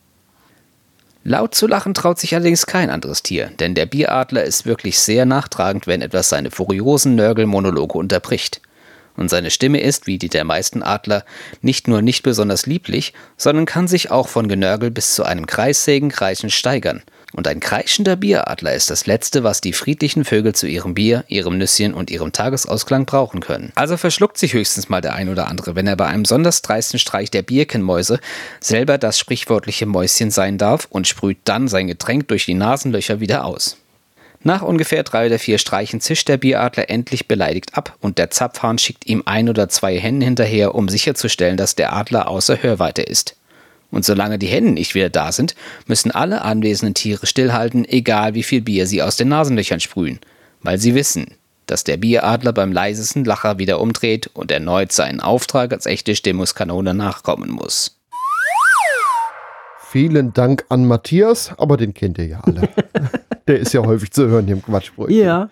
Laut zu lachen traut sich allerdings kein anderes Tier, denn der Bieradler ist wirklich sehr nachtragend, wenn etwas seine furiosen Nörgelmonologe unterbricht. Und seine Stimme ist, wie die der meisten Adler, nicht nur nicht besonders lieblich, sondern kann sich auch von Genörgel bis zu einem kreissägen Kreischen steigern. Und ein kreischender Bieradler ist das Letzte, was die friedlichen Vögel zu ihrem Bier, ihrem Nüsschen und ihrem Tagesausklang brauchen können. Also verschluckt sich höchstens mal der ein oder andere, wenn er bei einem besonders dreisten Streich der Birkenmäuse selber das sprichwörtliche Mäuschen sein darf und sprüht dann sein Getränk durch die Nasenlöcher wieder aus. Nach ungefähr drei oder vier Streichen zischt der Bieradler endlich beleidigt ab und der Zapfhahn schickt ihm ein oder zwei Hennen hinterher, um sicherzustellen, dass der Adler außer Hörweite ist. Und solange die Hennen nicht wieder da sind, müssen alle anwesenden Tiere stillhalten, egal wie viel Bier sie aus den Nasenlöchern sprühen, weil sie wissen, dass der Bieradler beim leisesten Lacher wieder umdreht und erneut seinen Auftrag als echte Stimmungskanone nachkommen muss. Vielen Dank an Matthias, aber den kennt ihr ja alle. [LAUGHS] Der ist ja häufig zu hören hier im Quatschbrötchen. Ja.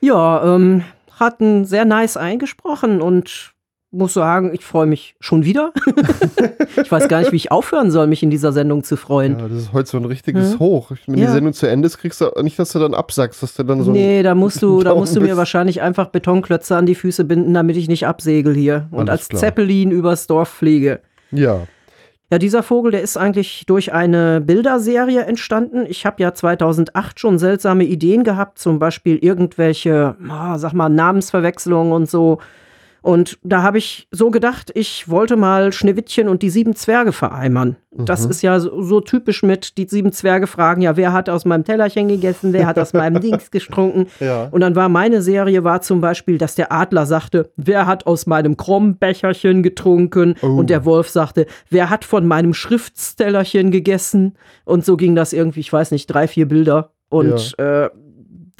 Ja, ähm, hat ein sehr nice eingesprochen und muss sagen, ich freue mich schon wieder. [LAUGHS] ich weiß gar nicht, wie ich aufhören soll, mich in dieser Sendung zu freuen. Ja, das ist heute so ein richtiges Hm? Hoch. Wenn Ja. die Sendung zu Ende ist, kriegst du nicht, dass du dann absagst, dass du dann so. nee, da musst du, da [LAUGHS] musst du mir wahrscheinlich einfach Betonklötze an die Füße binden, damit ich nicht absegel hier und Alles als klar. Zeppelin übers Dorf fliege. Ja. Ja, dieser Vogel, der ist eigentlich durch eine Bilderserie entstanden. Ich habe ja 2008 schon seltsame Ideen gehabt, zum Beispiel irgendwelche, ah, sag mal, Namensverwechslungen und so. Und da habe ich so gedacht, ich wollte mal Schneewittchen und die sieben Zwerge vereimern. Das Mhm. ist ja so, so typisch mit die sieben Zwerge fragen, ja, wer hat aus meinem Tellerchen gegessen, wer hat aus meinem [LAUGHS] Dings getrunken. Ja. Und dann war meine Serie war zum Beispiel, dass der Adler sagte, wer hat aus meinem Krummbecherchen getrunken? Oh. Und der Wolf sagte, wer hat von meinem Schriftstellerchen gegessen? Und so ging das irgendwie, ich weiß nicht, drei, vier Bilder. Und äh,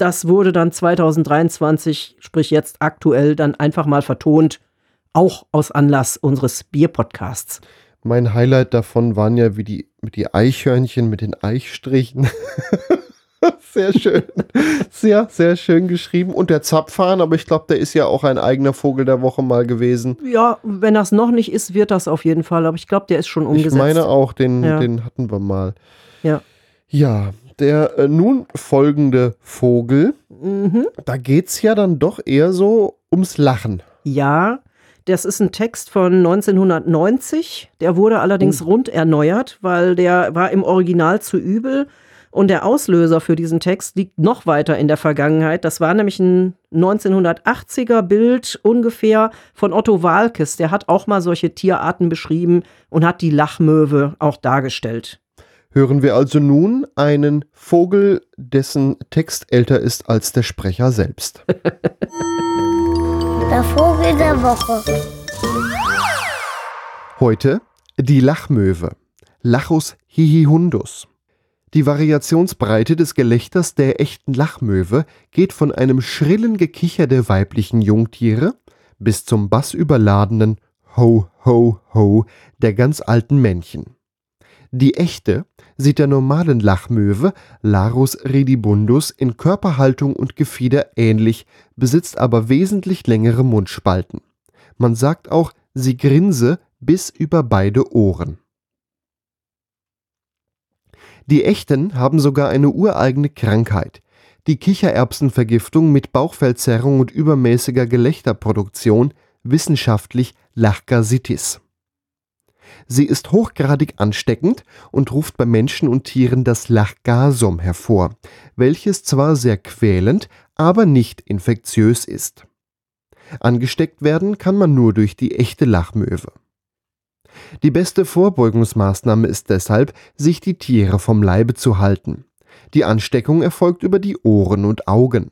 das wurde dann 2023, sprich jetzt aktuell, dann einfach mal vertont, auch aus Anlass unseres Bierpodcasts. Mein Highlight davon waren ja wie die, die Eichhörnchen mit den Eichstrichen. [LAUGHS] sehr schön. Sehr, sehr schön geschrieben. Und der Zapfhahn, aber ich glaube, der ist ja auch ein eigener Vogel der Woche mal gewesen. Ja, wenn das noch nicht ist, wird das auf jeden Fall. Aber ich glaube, der ist schon umgesetzt. Ich meine auch, den, Ja. den hatten wir mal. Ja. Ja, der äh, nun folgende Vogel, Mhm. da geht es ja dann doch eher so ums Lachen. Ja, das ist ein Text von 1990. Der wurde allerdings rund erneuert, weil der war im Original zu übel. Und der Auslöser für diesen Text liegt noch weiter in der Vergangenheit. Das war nämlich ein 1980er Bild ungefähr von Otto Walkes. Der hat auch mal solche Tierarten beschrieben und hat die Lachmöwe auch dargestellt. Hören wir also nun einen Vogel, dessen Text älter ist als der Sprecher selbst. [LAUGHS] Der Vogel der Woche. Heute die Lachmöwe. Lachus hihihundus. Die Variationsbreite des Gelächters der echten Lachmöwe geht von einem schrillen Gekicher der weiblichen Jungtiere bis zum bassüberladenen Ho, ho, ho der ganz alten Männchen. Die echte sieht der normalen Lachmöwe Larus redibundus in Körperhaltung und Gefieder ähnlich, besitzt aber wesentlich längere Mundspalten. Man sagt auch, sie grinse bis über beide Ohren. Die Echten haben sogar eine ureigene Krankheit, die Kichererbsenvergiftung mit Bauchfellzerrung und übermäßiger Gelächterproduktion, wissenschaftlich Lachgasitis. Sie ist hochgradig ansteckend und ruft bei Menschen und Tieren das Lachgasum hervor, welches zwar sehr quälend, aber nicht infektiös ist. Angesteckt werden kann man nur durch die echte Lachmöwe. Die beste Vorbeugungsmaßnahme ist deshalb, sich die Tiere vom Leibe zu halten. Die Ansteckung erfolgt über die Ohren und Augen.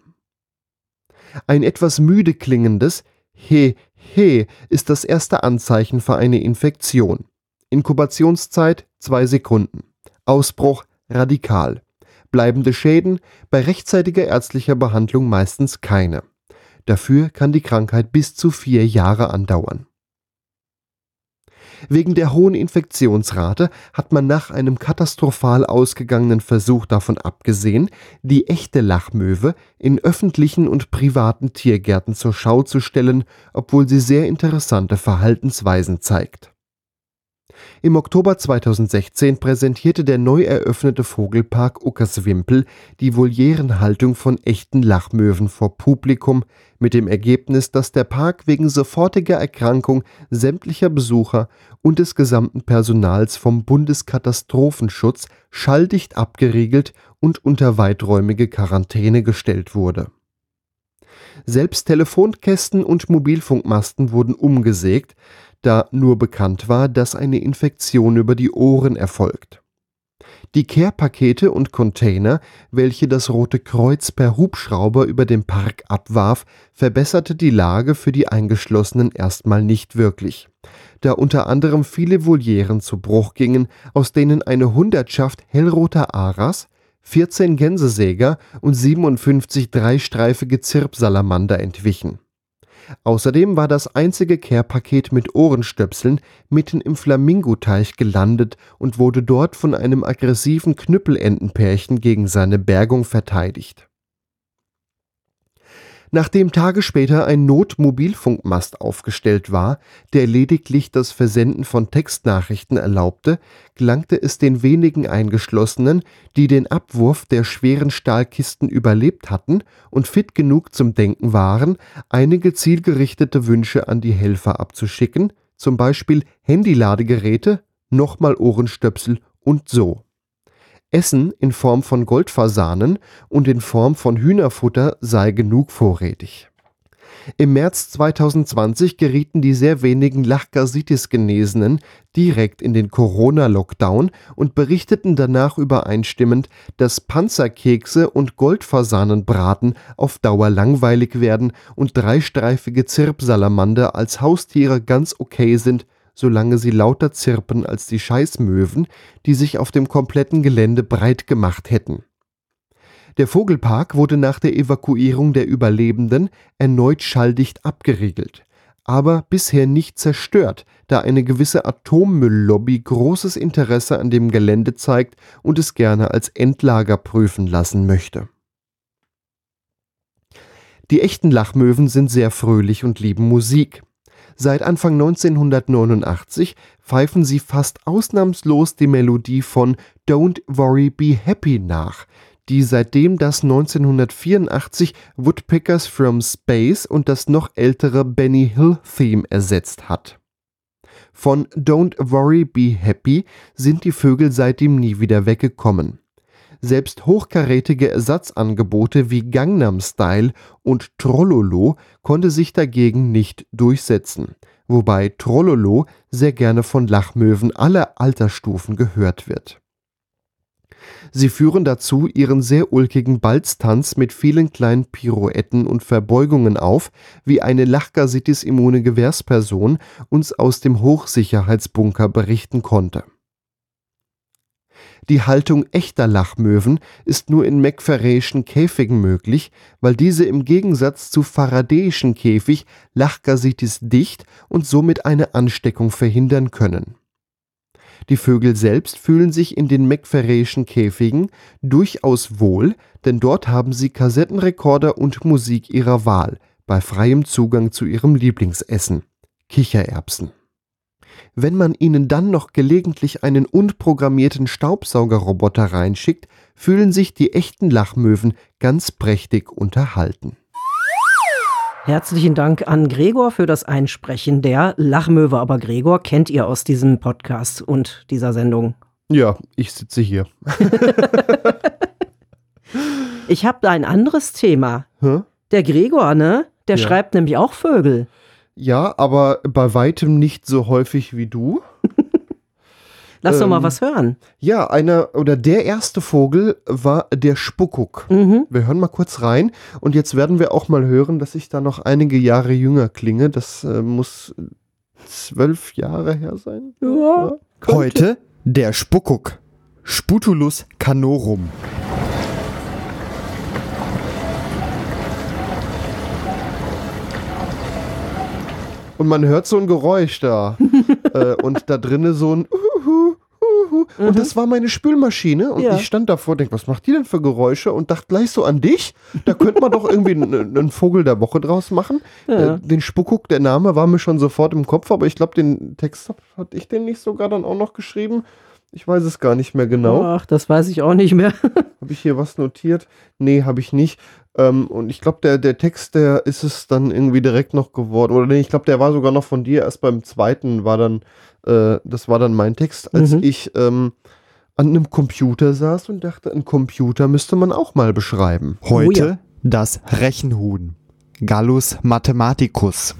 Ein etwas müde klingendes He, he ist das erste Anzeichen für eine Infektion. Inkubationszeit zwei Sekunden. Ausbruch radikal. Bleibende Schäden bei rechtzeitiger ärztlicher Behandlung meistens keine. Dafür kann die Krankheit bis zu vier Jahre andauern. Wegen der hohen Infektionsrate hat man nach einem katastrophal ausgegangenen Versuch davon abgesehen, die echte Lachmöwe in öffentlichen und privaten Tiergärten zur Schau zu stellen, obwohl sie sehr interessante Verhaltensweisen zeigt. Im Oktober 2016 präsentierte der neu eröffnete Vogelpark Uckerswimpel die Volierenhaltung von echten Lachmöwen vor Publikum, mit dem Ergebnis, dass der Park wegen sofortiger Erkrankung sämtlicher Besucher und des gesamten Personals vom Bundeskatastrophenschutz schalldicht abgeriegelt und unter weiträumige Quarantäne gestellt wurde. Selbst Telefonkästen und Mobilfunkmasten wurden umgesägt, da nur bekannt war, dass eine Infektion über die Ohren erfolgt. Die Care-Pakete und Container, welche das Rote Kreuz per Hubschrauber über dem Park abwarf, verbesserte die Lage für die Eingeschlossenen erstmal nicht wirklich, da unter anderem viele Volieren zu Bruch gingen, aus denen eine Hundertschaft hellroter Aras, 14 Gänsesäger und 57 dreistreifige Zirpsalamander entwichen. Außerdem war das einzige Care-Paket mit Ohrenstöpseln mitten im Flamingoteich gelandet und wurde dort von einem aggressiven Knüppelentenpärchen gegen seine Bergung verteidigt. Nachdem Tage später ein Notmobilfunkmast aufgestellt war, der lediglich das Versenden von Textnachrichten erlaubte, gelangte es den wenigen Eingeschlossenen, die den Abwurf der schweren Stahlkisten überlebt hatten und fit genug zum Denken waren, einige zielgerichtete Wünsche an die Helfer abzuschicken, zum Beispiel Handyladegeräte, nochmal Ohrenstöpsel und so. Essen in Form von Goldfasanen und in Form von Hühnerfutter sei genug vorrätig. Im März 2020 gerieten die sehr wenigen Lachgasitis-Genesenen direkt in den Corona-Lockdown und berichteten danach übereinstimmend, dass Panzerkekse und Goldfasanenbraten auf Dauer langweilig werden und dreistreifige Zirpsalamander als Haustiere ganz okay sind, solange sie lauter zirpen als die Scheißmöwen, die sich auf dem kompletten Gelände breit gemacht hätten. Der Vogelpark wurde nach der Evakuierung der Überlebenden erneut schalldicht abgeriegelt, aber bisher nicht zerstört, da eine gewisse Atommülllobby großes Interesse an dem Gelände zeigt und es gerne als Endlager prüfen lassen möchte. Die echten Lachmöwen sind sehr fröhlich und lieben Musik. Seit Anfang 1989 pfeifen sie fast ausnahmslos die Melodie von Don't Worry Be Happy nach, die seitdem das 1984 Woodpeckers from Space und das noch ältere Benny Hill Theme ersetzt hat. Von Don't Worry Be Happy sind die Vögel seitdem nie wieder weggekommen. Selbst hochkarätige Ersatzangebote wie Gangnam Style und Trollolo konnte sich dagegen nicht durchsetzen, wobei Trollolo sehr gerne von Lachmöwen aller Altersstufen gehört wird. Sie führen dazu ihren sehr ulkigen Balztanz mit vielen kleinen Pirouetten und Verbeugungen auf, wie eine Lachgasitis-immune Gewährsperson uns aus dem Hochsicherheitsbunker berichten konnte. Die Haltung echter Lachmöwen ist nur in McFerrayschen Käfigen möglich, weil diese im Gegensatz zu Faradayischen Käfig Lachgasitis dicht und somit eine Ansteckung verhindern können. Die Vögel selbst fühlen sich in den McFerrayschen Käfigen durchaus wohl, denn dort haben sie Kassettenrekorder und Musik ihrer Wahl, bei freiem Zugang zu ihrem Lieblingsessen Kichererbsen. Wenn man ihnen dann noch gelegentlich einen unprogrammierten Staubsaugerroboter reinschickt, fühlen sich die echten Lachmöwen ganz prächtig unterhalten. Herzlichen Dank an Gregor für das Einsprechen der Lachmöwe. Aber Gregor kennt ihr aus diesem Podcast und dieser Sendung. Ja, ich sitze hier. [LAUGHS] ich habe da ein anderes Thema. Hä? Der Gregor, ne? Der Ja. schreibt nämlich auch Vögel. Ja, aber bei weitem nicht so häufig wie du. [LAUGHS] Lass doch mal Ähm, was hören. Ja, einer oder der erste Vogel war der Spuckuk. Mhm. Wir hören mal kurz rein und jetzt werden wir auch mal hören, dass ich da noch einige Jahre jünger klinge. Das äh, muss zwölf Jahre her sein. Ja. Heute der Spuckuk. Sputulus canorum. Und man hört so ein Geräusch da. [LAUGHS] äh, und da drinnen so ein Uhu, Uhu. Und das war meine Spülmaschine. Und Ja. ich stand davor und denke, was macht die denn für Geräusche? Und dachte gleich so an dich. Da könnte man doch irgendwie einen, Vogel der Woche draus machen. Ja. Äh, den Spuckuk, der Name war mir schon sofort im Kopf, aber ich glaube, den Text hab- hatte ich den nicht sogar dann auch noch geschrieben. Ich weiß es gar nicht mehr genau. Ach, das weiß ich auch nicht mehr. Habe ich hier was notiert? Nee, habe ich nicht. Ähm, und ich glaube, der, der Text, der ist es dann irgendwie direkt noch geworden. Oder nee, ich glaube, der war sogar noch von dir. Erst beim zweiten war dann, äh, das war dann mein Text, als Mhm. ich ähm, an einem Computer saß und dachte, ein Computer müsste man auch mal beschreiben. Heute Oh ja. das Rechenhuhn. Gallus mathematicus.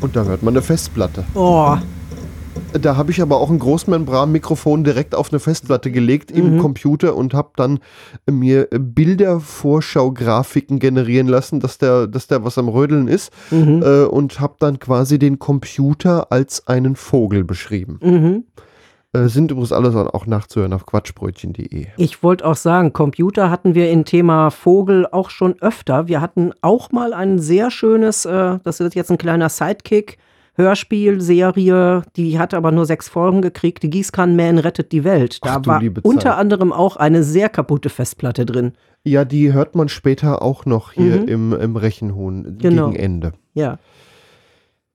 Und da hört man eine Festplatte. Oh, Da habe ich aber auch ein Großmembran-Mikrofon direkt auf eine Festplatte gelegt im Mhm. Computer und habe dann äh, mir Bildervorschau-Grafiken generieren lassen, dass der, dass der was am Rödeln ist mhm. äh, und habe dann quasi den Computer als einen Vogel beschrieben. Mhm. Äh, sind übrigens alles auch nachzuhören auf quatschbrötchen.de. Ich wollte auch sagen, Computer hatten wir in Thema Vogel auch schon öfter. Wir hatten auch mal ein sehr schönes, äh, das ist jetzt ein kleiner Sidekick, Hörspielserie, die hat aber nur sechs Folgen gekriegt. Die Gießkannenman rettet die Welt. Da Ach war unter anderem auch eine sehr kaputte Festplatte drin. Ja, die hört man später auch noch hier Mhm. im, im Rechenhuhn Genau. gegen Ende. Ja.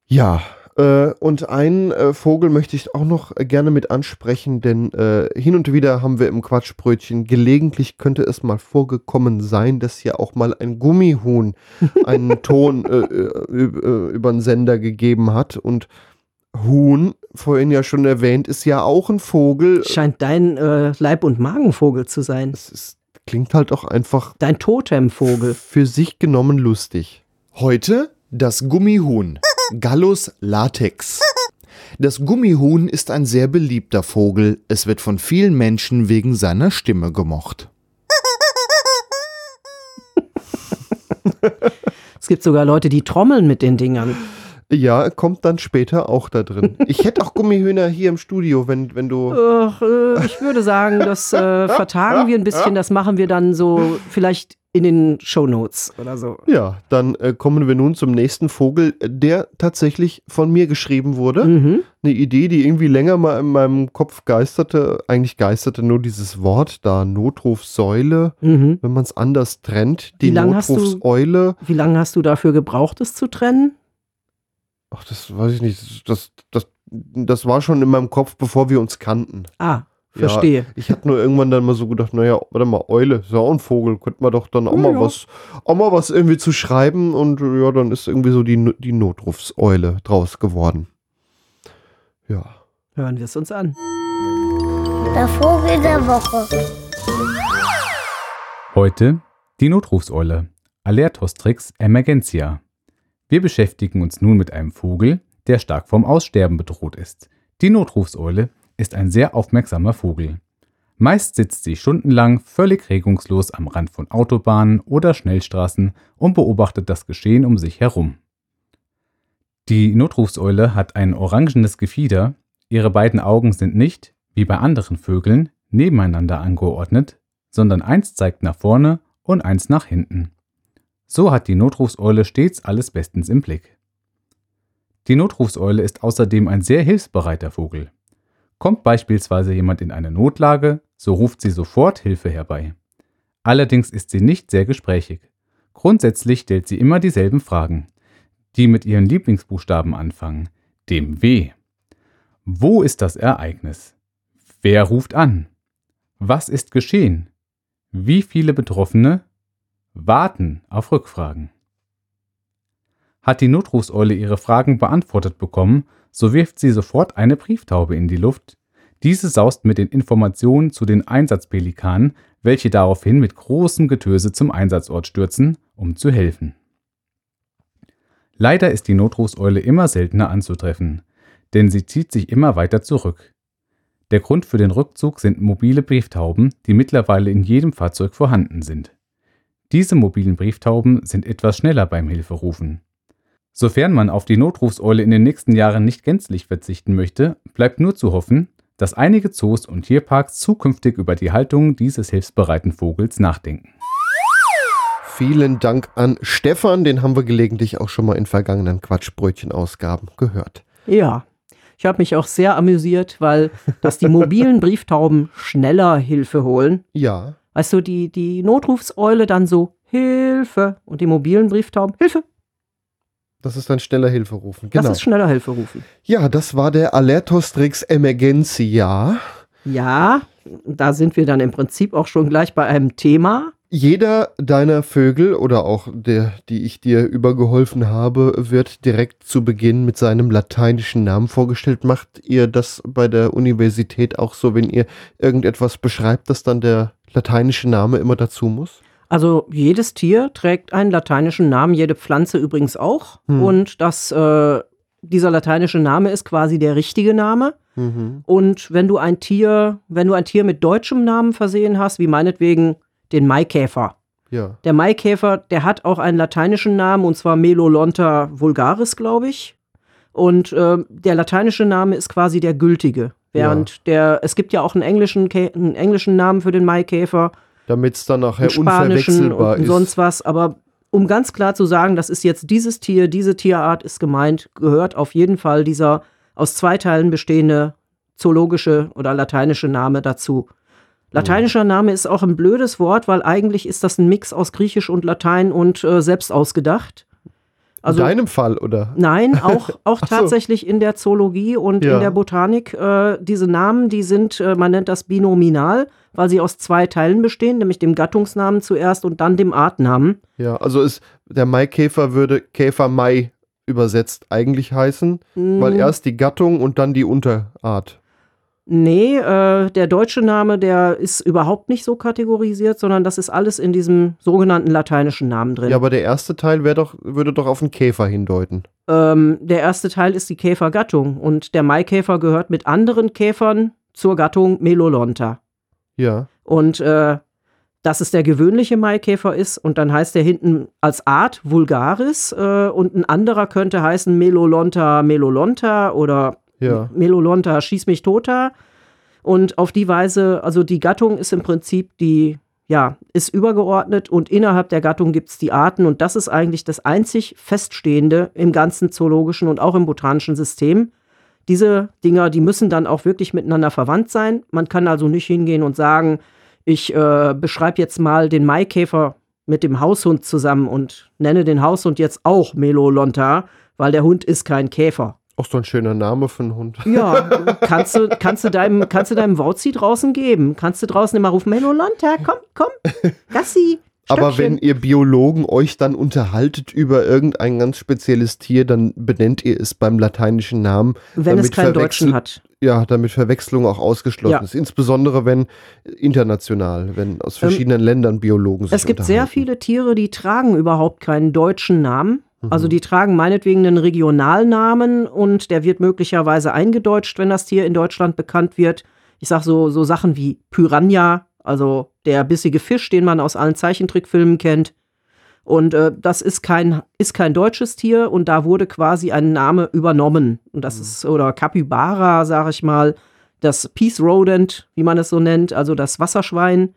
Ja, und einen äh, Vogel möchte ich auch noch äh, gerne mit ansprechen, denn äh, hin und wieder haben wir im Quatschbrötchen, gelegentlich könnte es mal vorgekommen sein, dass hier auch mal ein Gummihuhn [LAUGHS] einen Ton äh, äh, äh, über den Sender gegeben hat. Und Huhn, vorhin ja schon erwähnt, ist ja auch ein Vogel. Scheint dein äh, Leib- und Magenvogel zu sein. Es ist, klingt halt auch einfach Dein Totemvogel. für sich genommen lustig. Heute das Gummihuhn. Gallus latex. Das Gummihuhn ist ein sehr beliebter Vogel. Es wird von vielen Menschen wegen seiner Stimme gemocht. Es gibt sogar Leute, die trommeln mit den Dingern. Ja, kommt dann später auch da drin. Ich hätte auch Gummihühner hier im Studio, wenn, wenn du. Ach, äh, ich würde sagen, das äh, vertagen wir ein bisschen. Das machen wir dann so vielleicht in den Shownotes oder so. Ja, dann äh, kommen wir nun zum nächsten Vogel, der tatsächlich von mir geschrieben wurde. Mhm. Eine Idee, die irgendwie länger mal in meinem Kopf geisterte. Eigentlich geisterte nur dieses Wort da, Notrufsäule, Mhm. wenn man es anders trennt. Die Wie hast du-. Wie lange hast du dafür gebraucht, es zu trennen? Ach, das weiß ich nicht. Das, das, das war schon in meinem Kopf, bevor wir uns kannten. Ah, Ja, verstehe. Ich hatte nur irgendwann dann mal so gedacht, naja, warte mal, Eule, ist ja auch ein Vogel, könnte man doch dann auch Ja, mal ja. was, auch mal was irgendwie zu schreiben und ja, dann ist irgendwie so die, die Notrufseule draus geworden. Ja. Hören wir es uns an. Der Vogel der Woche. Heute die Notrufseule Alertostrix emergentia. Wir beschäftigen uns nun mit einem Vogel, der stark vom Aussterben bedroht ist. Die Notrufseule ist ein sehr aufmerksamer Vogel. Meist sitzt sie stundenlang völlig regungslos am Rand von Autobahnen oder Schnellstraßen und beobachtet das Geschehen um sich herum. Die Notrufseule hat ein orangenes Gefieder, ihre beiden Augen sind nicht, wie bei anderen Vögeln, nebeneinander angeordnet, sondern eins zeigt nach vorne und eins nach hinten. So hat die Notrufseule stets alles bestens im Blick. Die Notrufseule ist außerdem ein sehr hilfsbereiter Vogel. Kommt beispielsweise jemand in eine Notlage, so ruft sie sofort Hilfe herbei. Allerdings ist sie nicht sehr gesprächig. Grundsätzlich stellt sie immer dieselben Fragen, die mit ihren Lieblingsbuchstaben anfangen, dem W. Wo ist das Ereignis? Wer ruft an? Was ist geschehen? Wie viele Betroffene warten auf Rückfragen? Hat die Notrufseule ihre Fragen beantwortet bekommen, so wirft sie sofort eine Brieftaube in die Luft. Diese saust mit den Informationen zu den Einsatzpelikanen, welche daraufhin mit großem Getöse zum Einsatzort stürzen, um zu helfen. Leider ist die Notrufseule immer seltener anzutreffen, denn sie zieht sich immer weiter zurück. Der Grund für den Rückzug sind mobile Brieftauben, die mittlerweile in jedem Fahrzeug vorhanden sind. Diese mobilen Brieftauben sind etwas schneller beim Hilferufen. Sofern man auf die Notrufseule in den nächsten Jahren nicht gänzlich verzichten möchte, bleibt nur zu hoffen, dass einige Zoos und Tierparks zukünftig über die Haltung dieses hilfsbereiten Vogels nachdenken. Vielen Dank an Stefan, den haben wir gelegentlich auch schon mal in vergangenen Quatschbrötchen-Ausgaben gehört. Ja. Ich habe mich auch sehr amüsiert, weil dass die mobilen [LAUGHS] Brieftauben schneller Hilfe holen. Ja. Weißt du, die, die Notrufseule dann so Hilfe und die mobilen Brieftauben Hilfe. Das ist dann schneller Hilfe rufen. Genau. Das ist schneller Hilfe rufen. ja, das war der Alertostrix Emergentia. Ja, da sind wir dann im Prinzip auch schon gleich bei einem Thema. Jeder deiner Vögel oder auch der, die ich dir übergeholfen habe, wird direkt zu Beginn mit seinem lateinischen Namen vorgestellt. Macht ihr das bei der Universität auch so, wenn ihr irgendetwas beschreibt, dass dann der lateinische Name immer dazu muss? Also jedes Tier trägt einen lateinischen Namen, jede Pflanze übrigens auch. Hm. Und das, äh, dieser lateinische Name ist quasi der richtige Name. Mhm. Und wenn du ein Tier, wenn du ein Tier mit deutschem Namen versehen hast, wie meinetwegen den Maikäfer. Ja. Der Maikäfer, der hat auch einen lateinischen Namen und zwar Melolonta vulgaris, glaube ich. Und äh, der lateinische Name ist quasi der gültige. Während der, es gibt ja auch einen englischen, einen englischen Namen für den Maikäfer, Damit es dann nachher unverwechselbar und ist. sonst was. Aber um ganz klar zu sagen, das ist jetzt dieses Tier, diese Tierart ist gemeint, gehört auf jeden Fall dieser aus zwei Teilen bestehende zoologische oder lateinische Name dazu. Lateinischer Name ist auch ein blödes Wort, weil eigentlich ist das ein Mix aus Griechisch und Latein und äh, selbst ausgedacht. Also in deinem Fall, oder? Nein, [LAUGHS] auch, auch Ach so. tatsächlich in der Zoologie und Ja. in der Botanik. Äh, diese Namen, die sind, äh, man nennt das binominal, weil sie aus zwei Teilen bestehen, nämlich dem Gattungsnamen zuerst und dann dem Artnamen. Ja, also ist der Maikäfer würde Käfer Mai übersetzt eigentlich heißen, weil Mm, erst die Gattung und dann die Unterart. Nee, äh, der deutsche Name, der ist überhaupt nicht so kategorisiert, sondern das ist alles in diesem sogenannten lateinischen Namen drin. Ja, aber der erste Teil doch, würde doch auf den Käfer hindeuten. Ähm, der erste Teil ist die Käfergattung und der Maikäfer gehört mit anderen Käfern zur Gattung Melolonta. Ja. Und äh, dass es der gewöhnliche Maikäfer ist und dann heißt der hinten als Art vulgaris äh, und ein anderer könnte heißen Melolonta melolonta oder Ja. Melolonta schieß mich tota. Und auf die Weise, also die Gattung ist im Prinzip die, ja, ist übergeordnet und innerhalb der Gattung gibt es die Arten und das ist eigentlich das einzig Feststehende im ganzen zoologischen und auch im botanischen System. Diese Dinger, die müssen dann auch wirklich miteinander verwandt sein. Man kann also nicht hingehen und sagen, ich äh, beschreibe jetzt mal den Maikäfer mit dem Haushund zusammen und nenne den Haushund jetzt auch Melolonta, weil der Hund ist kein Käfer. Auch so ein schöner Name für einen Hund. Ja, kannst du, kannst du deinem, kannst du deinem Wauzi draußen geben. Kannst du draußen immer rufen, Melolonta, komm, komm, Gassi. Aber wenn ihr Biologen euch dann unterhaltet über irgendein ganz spezielles Tier, dann benennt ihr es beim lateinischen Namen. wenn es damit keinen Deutschen hat. Ja, damit Verwechslung auch ausgeschlossen Ja. ist. Insbesondere wenn international, wenn aus verschiedenen Ländern Biologen Ähm, Es gibt sehr viele Tiere, die tragen überhaupt keinen deutschen Namen. Mhm. Also die tragen meinetwegen einen Regionalnamen und der wird möglicherweise eingedeutscht, wenn das Tier in Deutschland bekannt wird. Ich sag so, so Sachen wie Piranha, also der bissige Fisch, den man aus allen Zeichentrickfilmen kennt. Und äh, das ist kein, ist kein deutsches Tier und da wurde quasi ein Name übernommen. Und das ist, oder Capybara, sag ich mal, das Peace Rodent, wie man es so nennt, also das Wasserschwein.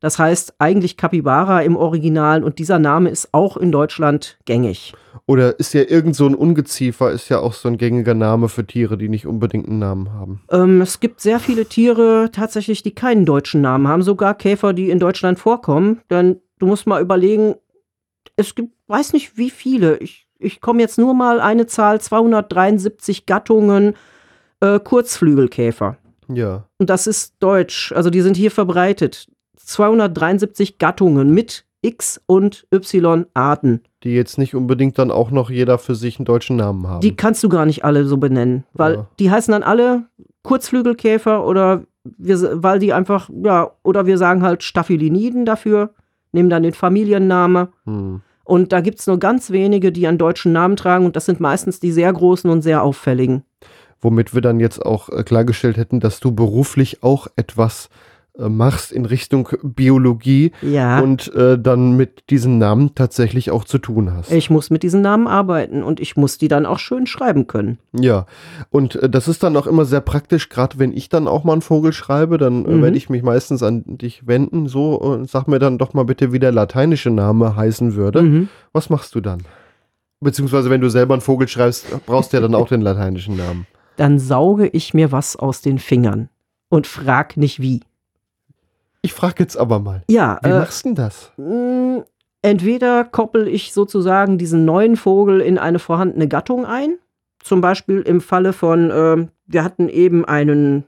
Das heißt eigentlich Capybara im Original und dieser Name ist auch in Deutschland gängig. Oder ist ja irgend so ein Ungeziefer, ist ja auch so ein gängiger Name für Tiere, die nicht unbedingt einen Namen haben. Ähm, es gibt sehr viele Tiere tatsächlich, die keinen deutschen Namen haben, sogar Käfer, die in Deutschland vorkommen. Denn du musst mal überlegen, es gibt, weiß nicht wie viele. Ich, ich komme jetzt nur mal eine Zahl, 273 Gattungen äh, Kurzflügelkäfer. Ja. Und das ist deutsch, also die sind hier verbreitet. 273 Gattungen mit X und Y Arten. Die jetzt nicht unbedingt dann auch noch jeder für sich einen deutschen Namen haben. Die kannst du gar nicht alle so benennen, weil Ja. die heißen dann alle Kurzflügelkäfer oder wir, weil die einfach, ja, oder wir sagen halt Staphyliniden dafür, nehmen dann den Familiennamen. hm. Und da gibt es nur ganz wenige, die einen deutschen Namen tragen und das sind meistens die sehr großen und sehr auffälligen. Womit wir dann jetzt auch äh, klargestellt hätten, dass du beruflich auch etwas machst in Richtung Biologie Ja. und äh, dann mit diesen Namen tatsächlich auch zu tun hast. Ich muss mit diesen Namen arbeiten und ich muss die dann auch schön schreiben können. Ja, und äh, das ist dann auch immer sehr praktisch, gerade wenn ich dann auch mal einen Vogel schreibe, dann äh, Mhm. werde ich mich meistens an dich wenden, so, und sag mir dann doch mal bitte, wie der lateinische Name heißen würde. Mhm. Was machst du dann? Beziehungsweise, wenn du selber einen Vogel schreibst, brauchst du ja dann auch den lateinischen Namen. Dann sauge ich mir was aus den Fingern und frag nicht wie. Ich frage jetzt aber mal, Ja, wie äh, machst du denn das? entweder koppel ich sozusagen diesen neuen Vogel in eine vorhandene Gattung ein. Zum Beispiel im Falle von, ähm, wir hatten eben einen,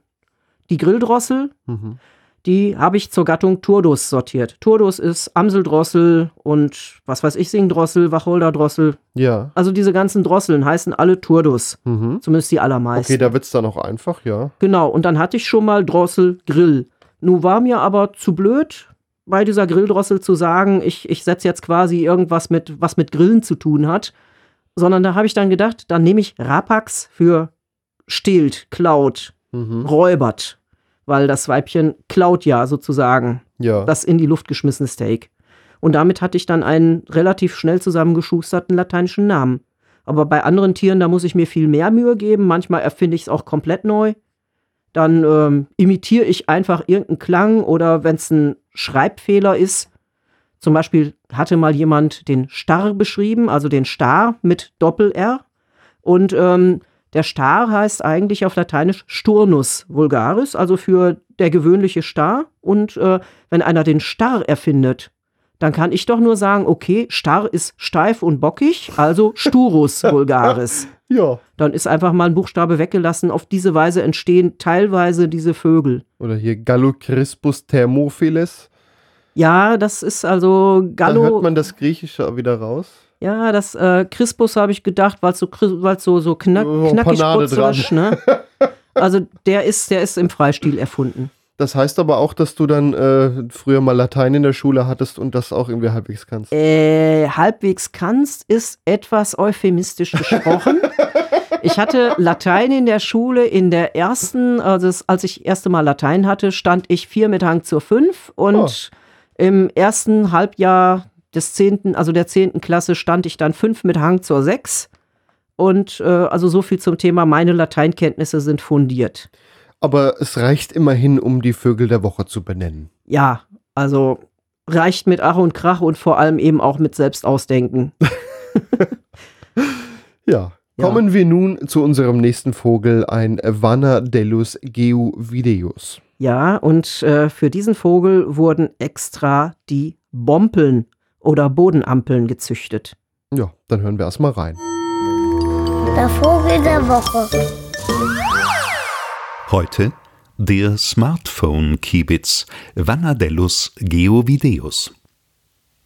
die Grilldrossel, Mhm. die habe ich zur Gattung Turdus sortiert. Turdus ist Amseldrossel und was weiß ich, Singdrossel, Wacholderdrossel. Ja. Also diese ganzen Drosseln heißen alle Turdus, Mhm. zumindest die allermeisten. Okay, da wird es dann auch einfach, ja. Genau, und dann hatte ich schon mal Drossel Grill. Nun war mir aber zu blöd, bei dieser Grilldrossel zu sagen, ich, ich setze jetzt quasi irgendwas mit, was mit Grillen zu tun hat. Sondern da habe ich dann gedacht, dann nehme ich Rapax für stehlt, klaut, Mhm. räubert. Weil das Weibchen klaut ja sozusagen Ja. das in die Luft geschmissene Steak. Und damit hatte ich dann einen relativ schnell zusammengeschusterten lateinischen Namen. Aber bei anderen Tieren, da muss ich mir viel mehr Mühe geben. Manchmal erfinde ich es auch komplett neu. Dann ähm, imitiere ich einfach irgendeinen Klang oder wenn es ein Schreibfehler ist. Zum Beispiel hatte mal jemand den Star beschrieben, also den Star mit Doppel-R. Und ähm, der Star heißt eigentlich auf Lateinisch Sturnus vulgaris, also für der gewöhnliche Star. Und äh, wenn einer den Star erfindet, dann kann ich doch nur sagen, okay, Star ist steif und bockig, also Sturus [LAUGHS] vulgaris. ja. Dann ist einfach mal ein Buchstabe weggelassen. Auf diese Weise entstehen teilweise diese Vögel. Oder hier Gallocrispus thermophiles. Ja, das ist also Da hört Gallo. man das Griechische wieder raus. Ja, das äh, Crispus habe ich gedacht, weil es so, weil's so, so knack, So knackig putzerisch, ne? [LAUGHS] Also der ist, der ist im Freistil erfunden. Das heißt aber auch, dass du dann äh, früher mal Latein in der Schule hattest und das auch irgendwie halbwegs kannst. Äh, halbwegs kannst ist etwas euphemistisch gesprochen. [LAUGHS] ich hatte Latein in der Schule in der ersten, also es- als ich erste Mal Latein hatte, stand ich vier mit Hang zur fünf und Im ersten Halbjahr des zehnten, also der zehnten Klasse, stand ich dann fünf mit Hang zur sechs. Und äh, also so viel zum Thema, meine Lateinkenntnisse sind fundiert. Aber es reicht immerhin, um die Vögel der Woche zu benennen. Ja, also reicht mit Ach und Krach und vor allem eben auch mit Selbstausdenken. [LAUGHS] Ja. Kommen wir nun zu unserem nächsten Vogel, ein Vanadellus geovideus. Ja, und äh, für diesen Vogel wurden extra die Bompeln oder Bodenampeln gezüchtet. Ja, dann hören wir erstmal rein. Der Vogel der Woche. Heute der Smartphone-Kiebitz Vanadellus geovideus.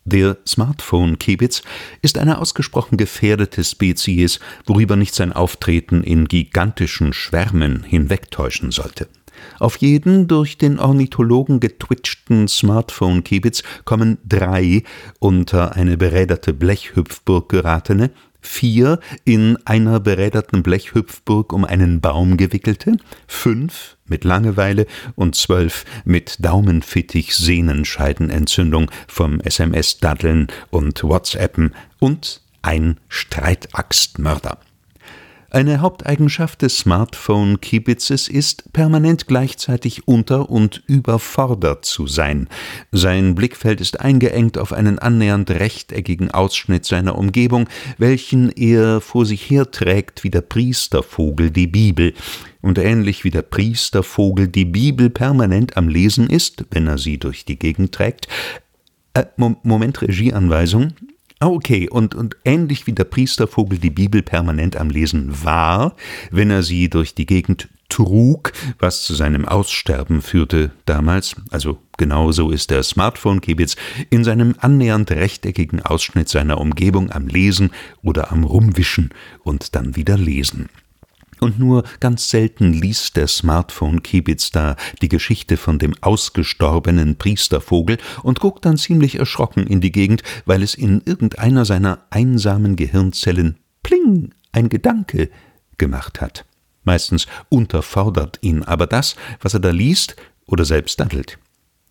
Der Smartphone-Kiebitz ist eine ausgesprochen gefährdete Spezies, worüber nicht sein Auftreten in gigantischen Schwärmen hinwegtäuschen sollte. Auf jeden durch den Ornithologen getwitchten Smartphone-Kiebitz kommen drei unter eine beräderte Blechhüpfburg geratene, vier in einer beräderten Blechhüpfburg um einen Baum gewickelte, fünf mit Langeweile und zwölf mit Daumenfittich-Sehnenscheidenentzündung vom SMS-Daddeln und WhatsAppen und ein Streitaxtmörder. Eine Haupteigenschaft des Smartphone-Kiebitzes ist, permanent gleichzeitig unter- und überfordert zu sein. Sein Blickfeld ist eingeengt auf einen annähernd rechteckigen Ausschnitt seiner Umgebung, welchen er vor sich herträgt wie der Priestervogel die Bibel. Und ähnlich wie der Priestervogel die Bibel permanent am Lesen ist, wenn er sie durch die Gegend trägt, äh, Moment, Regieanweisung. Ah, okay, und, und ähnlich wie der Priestervogel die Bibel permanent am Lesen war, wenn er sie durch die Gegend trug, was zu seinem Aussterben führte damals, also genauso ist der Smartphone-Kibitz in seinem annähernd rechteckigen Ausschnitt seiner Umgebung am Lesen oder am Rumwischen und dann wieder lesen. Und nur ganz selten liest der Smartphone-Kiebitz da die Geschichte von dem ausgestorbenen Priestervogel und guckt dann ziemlich erschrocken in die Gegend, weil es in irgendeiner seiner einsamen Gehirnzellen pling ein Gedanke gemacht hat. Meistens unterfordert ihn aber das, was er da liest oder selbst daddelt.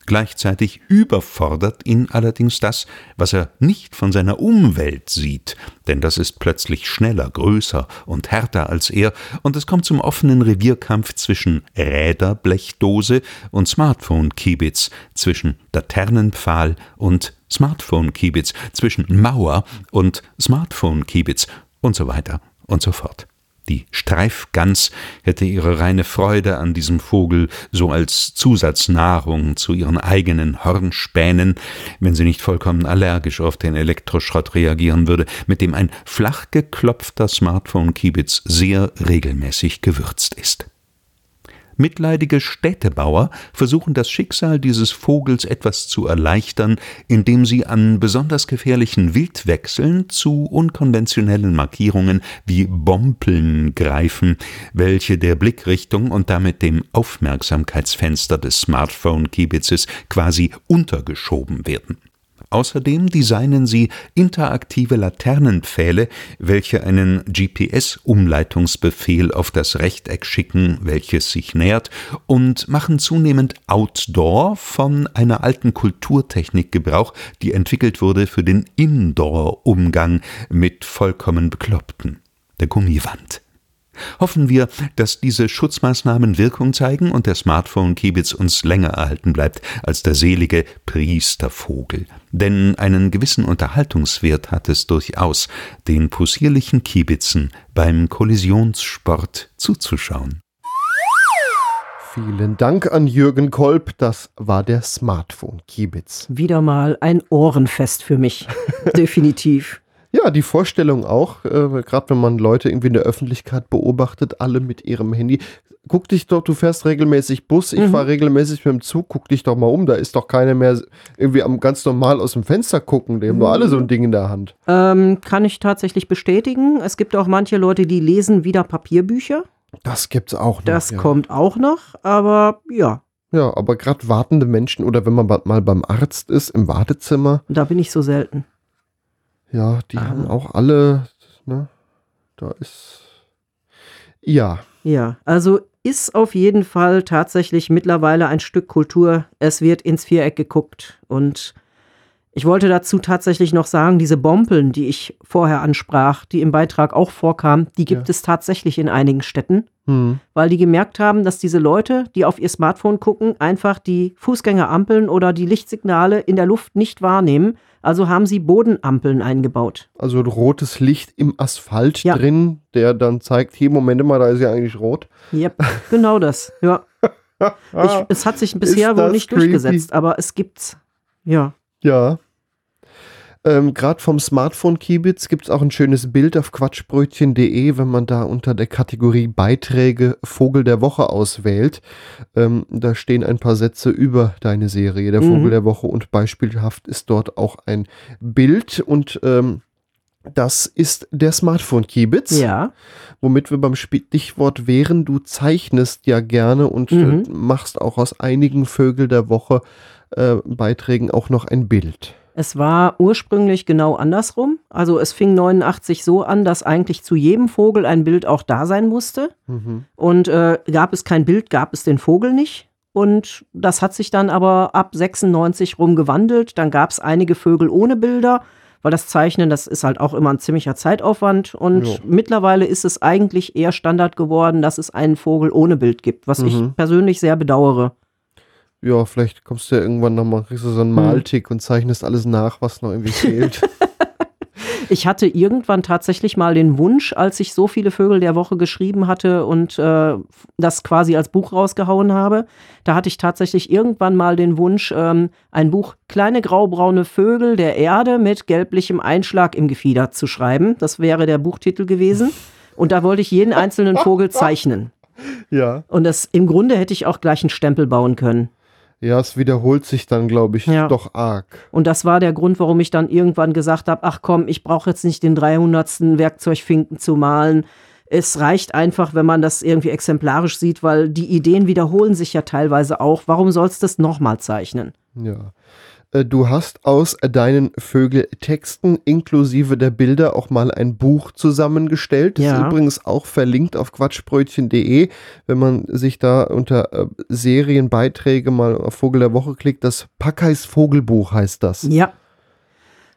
Gleichzeitig überfordert ihn allerdings das, was er nicht von seiner Umwelt sieht, denn das ist plötzlich schneller, größer und härter als er, und es kommt zum offenen Revierkampf zwischen Räderblechdose und Smartphone-Kiebitz, zwischen Laternenpfahl und Smartphone-Kiebitz, zwischen Mauer und Smartphone-Kiebitz und so weiter und so fort. Die Streifgans hätte ihre reine Freude an diesem Vogel so als Zusatznahrung zu ihren eigenen Hornspänen, wenn sie nicht vollkommen allergisch auf den Elektroschrott reagieren würde, mit dem ein flach geklopfter Smartphone-Kiebitz sehr regelmäßig gewürzt ist. Mitleidige Städtebauer versuchen das Schicksal dieses Vogels etwas zu erleichtern, indem sie an besonders gefährlichen Wildwechseln zu unkonventionellen Markierungen wie Bompeln greifen, welche der Blickrichtung und damit dem Aufmerksamkeitsfenster des Smartphone-Kiebitzes quasi untergeschoben werden. Außerdem designen sie interaktive Laternenpfähle, welche einen GPS-Umleitungsbefehl auf das Rechteck schicken, welches sich nähert, und machen zunehmend Outdoor von einer alten Kulturtechnik Gebrauch, die entwickelt wurde für den Indoor-Umgang mit vollkommen Bekloppten, der Gummiwand. Hoffen wir, dass diese Schutzmaßnahmen Wirkung zeigen und der Smartphone-Kiebitz uns länger erhalten bleibt als der selige Priestervogel. Denn einen gewissen Unterhaltungswert hat es durchaus, den possierlichen Kiebitzen beim Kollisionssport zuzuschauen. Vielen Dank an Jürgen Kolb, das war der Smartphone-Kiebitz. Wieder mal ein Ohrenfest für mich. [LAUGHS] Definitiv. Ja, die Vorstellung auch, äh, gerade wenn man Leute irgendwie in der Öffentlichkeit beobachtet, alle mit ihrem Handy. Guck dich doch, du fährst regelmäßig Bus, ich Mhm. fahre regelmäßig mit dem Zug, guck dich doch mal um, da ist doch keiner mehr irgendwie am ganz normal aus dem Fenster gucken, die haben doch alle so ein Ding in der Hand. Ähm, kann ich tatsächlich bestätigen. Es gibt auch manche Leute, die lesen wieder Papierbücher. Das gibt's auch noch. Das ja. kommt auch noch, aber ja, Ja, aber gerade wartende Menschen oder wenn man mal beim Arzt ist, im Wartezimmer, da bin ich so selten. Ja, die Ah. haben auch alle, ne, da ist, ja, Ja, also ist auf jeden Fall tatsächlich mittlerweile ein Stück Kultur. Es wird ins Viereck geguckt. Und ich wollte dazu tatsächlich noch sagen, diese Bompeln, die ich vorher ansprach, die im Beitrag auch vorkamen, die gibt Ja. es tatsächlich in einigen Städten, Hm. weil die gemerkt haben, dass diese Leute, die auf ihr Smartphone gucken, einfach die Fußgängerampeln oder die Lichtsignale in der Luft nicht wahrnehmen. Also haben sie Bodenampeln eingebaut. Also rotes Licht im Asphalt Ja. drin, der dann zeigt, hier, Moment mal, da ist ja eigentlich rot. Yep, genau das. Ja. [LAUGHS] Ich, es hat sich bisher wohl nicht creepy. durchgesetzt, aber es gibt's. Ja. Ja. Ähm, Gerade vom Smartphone-Kiebitz gibt es auch ein schönes Bild auf quatschbrötchen.de, wenn man da unter der Kategorie Beiträge Vogel der Woche auswählt. Ähm, da stehen ein paar Sätze über deine Serie, der Mhm. Vogel der Woche, und beispielhaft ist dort auch ein Bild und ähm, das ist der Smartphone-Kiebitz. Ja. Womit wir beim Stichwort wären, du zeichnest ja gerne und Mhm. äh, machst auch aus einigen Vögel der Woche äh, Beiträgen auch noch ein Bild. Es war ursprünglich genau andersrum. Also es fing 89 so an, dass eigentlich zu jedem Vogel ein Bild auch da sein musste. Mhm. Und äh, gab es kein Bild, gab es den Vogel nicht. Und das hat sich dann aber ab 96 rum gewandelt. Dann gab es einige Vögel ohne Bilder, weil das Zeichnen, das ist halt auch immer ein ziemlicher Zeitaufwand. Und Jo. mittlerweile ist es eigentlich eher Standard geworden, dass es einen Vogel ohne Bild gibt, was ich Mhm. persönlich sehr bedauere. Ja, vielleicht kommst du ja irgendwann nochmal, kriegst du so einen Hm. Maltick und zeichnest alles nach, was noch irgendwie fehlt. [LAUGHS] [LAUGHS] Ich hatte irgendwann tatsächlich mal den Wunsch, als ich so viele Vögel der Woche geschrieben hatte und äh, das quasi als Buch rausgehauen habe, da hatte ich tatsächlich irgendwann mal den Wunsch, ähm, ein Buch Kleine graubraune Vögel der Erde mit gelblichem Einschlag im Gefieder zu schreiben. Das wäre der Buchtitel gewesen. Und da wollte ich jeden einzelnen Vogel [LAUGHS] zeichnen. ja. Und das im Grunde hätte ich auch gleich einen Stempel bauen können. Ja, es wiederholt sich dann, glaube ich, Ja. doch arg. Und das war der Grund, warum ich dann irgendwann gesagt habe, ach komm, ich brauche jetzt nicht den 300. Werkzeugfinken zu malen. Es reicht einfach, wenn man das irgendwie exemplarisch sieht, weil die Ideen wiederholen sich ja teilweise auch. Warum sollst du das nochmal zeichnen? Ja. Äh, Du hast aus deinen Vögeltexten inklusive der Bilder auch mal ein Buch zusammengestellt. Das Ja. ist übrigens auch verlinkt auf quatschbrötchen.de. Wenn man sich da unter äh, Serienbeiträge mal auf Vogel der Woche klickt, das Packeis Vogelbuch heißt das. Ja.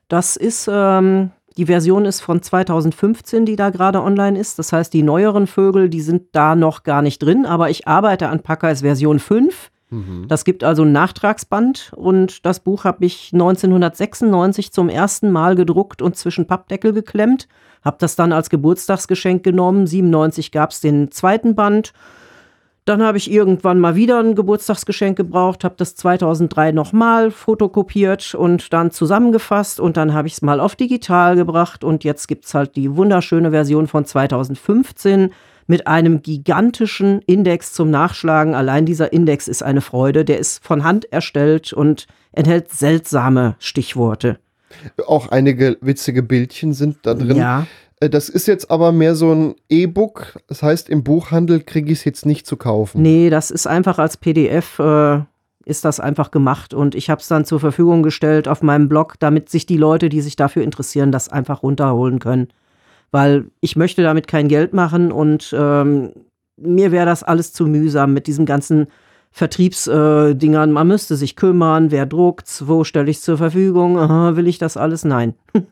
Das ist, ähm, die Version ist von 2015, die da gerade online ist. Das heißt, die neueren Vögel, die sind da noch gar nicht drin, aber ich arbeite an Packers Version 5. Mhm. Das gibt also ein Nachtragsband und das Buch habe ich 1996 zum ersten Mal gedruckt und zwischen Pappdeckel geklemmt. Habe das dann als Geburtstagsgeschenk genommen. 97 gab es den zweiten Band. Dann habe ich irgendwann mal wieder ein Geburtstagsgeschenk gebraucht, habe das 2003 nochmal fotokopiert und dann zusammengefasst und dann habe ich es mal auf digital gebracht und jetzt gibt es halt die wunderschöne Version von 2015 mit einem gigantischen Index zum Nachschlagen. Allein dieser Index ist eine Freude. Der ist von Hand erstellt und enthält seltsame Stichworte. Auch einige witzige Bildchen sind da drin. Ja. Äh, Das ist jetzt aber mehr so ein E-Book. Das heißt, im Buchhandel kriege ich es jetzt nicht zu kaufen. Nee, das ist einfach als PDF, äh, ist das einfach gemacht und ich habe es dann zur Verfügung gestellt auf meinem Blog, damit sich die Leute, die sich dafür interessieren, das einfach runterholen können. Weil ich möchte damit kein Geld machen und ähm, mir wäre das alles zu mühsam mit diesem ganzen Vertriebsdingern. Äh. Man müsste sich kümmern, wer druckt's, wo stelle ich zur Verfügung, Aha, will ich das alles? Nein. [LAUGHS]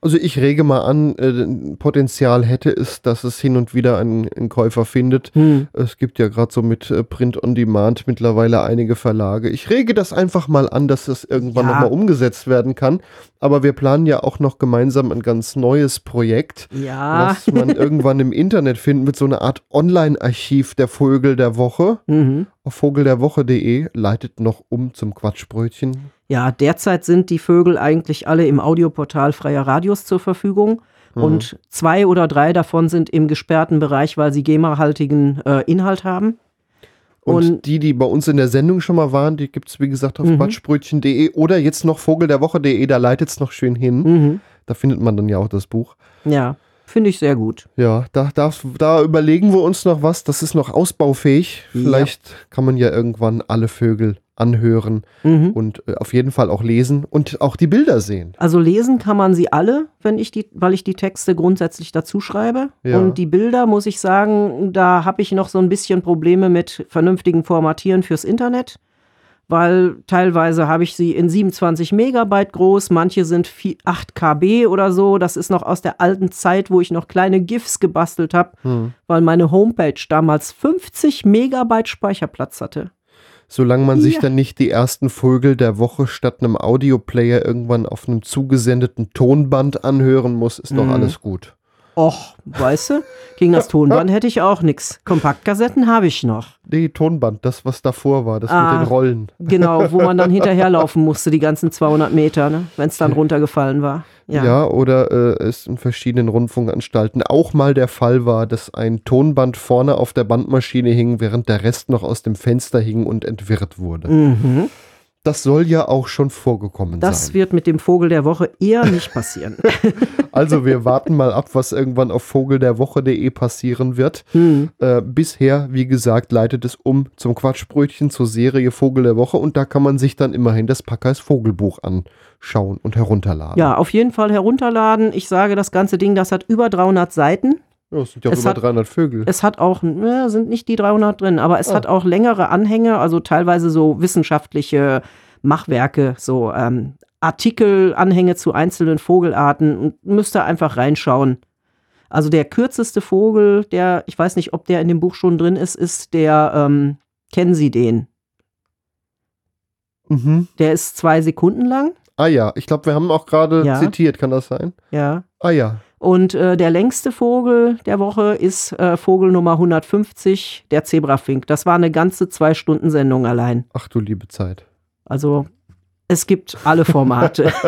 Also ich rege mal an, äh, Potenzial hätte es, dass es hin und wieder einen, einen Käufer findet. Hm. Es gibt ja gerade so mit äh, Print on Demand mittlerweile einige Verlage. Ich rege das einfach mal an, dass es irgendwann Ja. nochmal umgesetzt werden kann. Aber wir planen ja auch noch gemeinsam ein ganz neues Projekt, Ja. was man [LAUGHS] irgendwann im Internet finden wird, so eine Art Online-Archiv der Vögel der Woche. Mhm. Auf vogelderwoche.de leitet noch um zum Quatschbrötchen. Ja, derzeit sind die Vögel eigentlich alle im Audioportal Freier Radios zur Verfügung. Mhm. Und zwei oder drei davon sind im gesperrten Bereich, weil sie GEMA-haltigen äh, Inhalt haben. Und, Und- die, die bei uns in der Sendung schon mal waren, die gibt es, wie gesagt, auf Mhm. oder jetzt noch vogelderwoche.de, da leitet es noch schön hin. Mhm. Da findet man dann ja auch das Buch. Ja. Finde ich sehr gut. Ja, da, da, da überlegen wir uns noch was. Das ist noch ausbaufähig. Ja. Vielleicht kann man ja irgendwann alle Vögel anhören Mhm. und äh, auf jeden Fall auch lesen und auch die Bilder sehen. Also lesen kann man sie alle, wenn ich die, weil ich die Texte grundsätzlich dazu schreibe. Ja. Und die Bilder, muss ich sagen, da habe ich noch so ein bisschen Probleme mit vernünftigen Formatieren fürs Internet. Weil teilweise habe ich sie in 27 Megabyte groß, manche sind vi- 8 KB oder so. Das ist noch aus der alten Zeit, wo ich noch kleine GIFs gebastelt habe, Hm. weil meine Homepage damals 50 Megabyte Speicherplatz hatte. Solange man sich Ja. dann nicht die ersten Vögel der Woche statt einem Audioplayer irgendwann auf einem zugesendeten Tonband anhören muss, ist doch Mhm. alles gut. Och, weißt du, gegen das Tonband hätte ich auch nichts. Kompaktkassetten habe ich noch. Nee, Tonband, das, was davor war, das Ah. mit den Rollen. Genau, wo man dann [LAUGHS] hinterherlaufen musste, die ganzen 200 Meter, ne? wenn es dann runtergefallen war. Ja, Ja. oder äh, es in verschiedenen Rundfunkanstalten auch mal der Fall war, dass ein Tonband vorne auf der Bandmaschine hing, während der Rest noch aus dem Fenster hing und entwirrt wurde. Mhm. Das soll ja auch schon vorgekommen Das sein. wird mit dem Vogel der Woche eher nicht passieren. [LAUGHS] Also wir warten mal ab, was irgendwann auf vogelderwoche.de passieren wird. Hm. Äh, bisher, wie gesagt, leitet es um zum Quatschbrötchen zur Serie Vogel der Woche und da kann man sich dann immerhin das Packers Vogelbuch anschauen und herunterladen. Ja, auf jeden Fall herunterladen. Ich sage, das ganze Ding, das hat über 300 Seiten. Ja, es sind ja auch Es über hat- 300 Vögel. Es hat auch, ne, sind nicht die 300 drin, aber es Ah. hat auch längere Anhänge, also teilweise so wissenschaftliche Machwerke, so ähm, Artikelanhänge zu einzelnen Vogelarten und müsst ihr einfach reinschauen. Also der kürzeste Vogel, der, ich weiß nicht, ob der in dem Buch schon drin ist, ist der, ähm, kennen Sie den? Mhm. Der ist zwei Sekunden lang. Ah ja, ich glaube, wir haben auch gerade Ja. zitiert, kann das sein? Ja. Ah ja. Und äh, der längste Vogel der Woche ist äh, Vogel Nummer 150, der Zebrafink. Das war eine ganze zwei Stunden Sendung allein. Ach du liebe Zeit. Also es gibt alle Formate. [LAUGHS]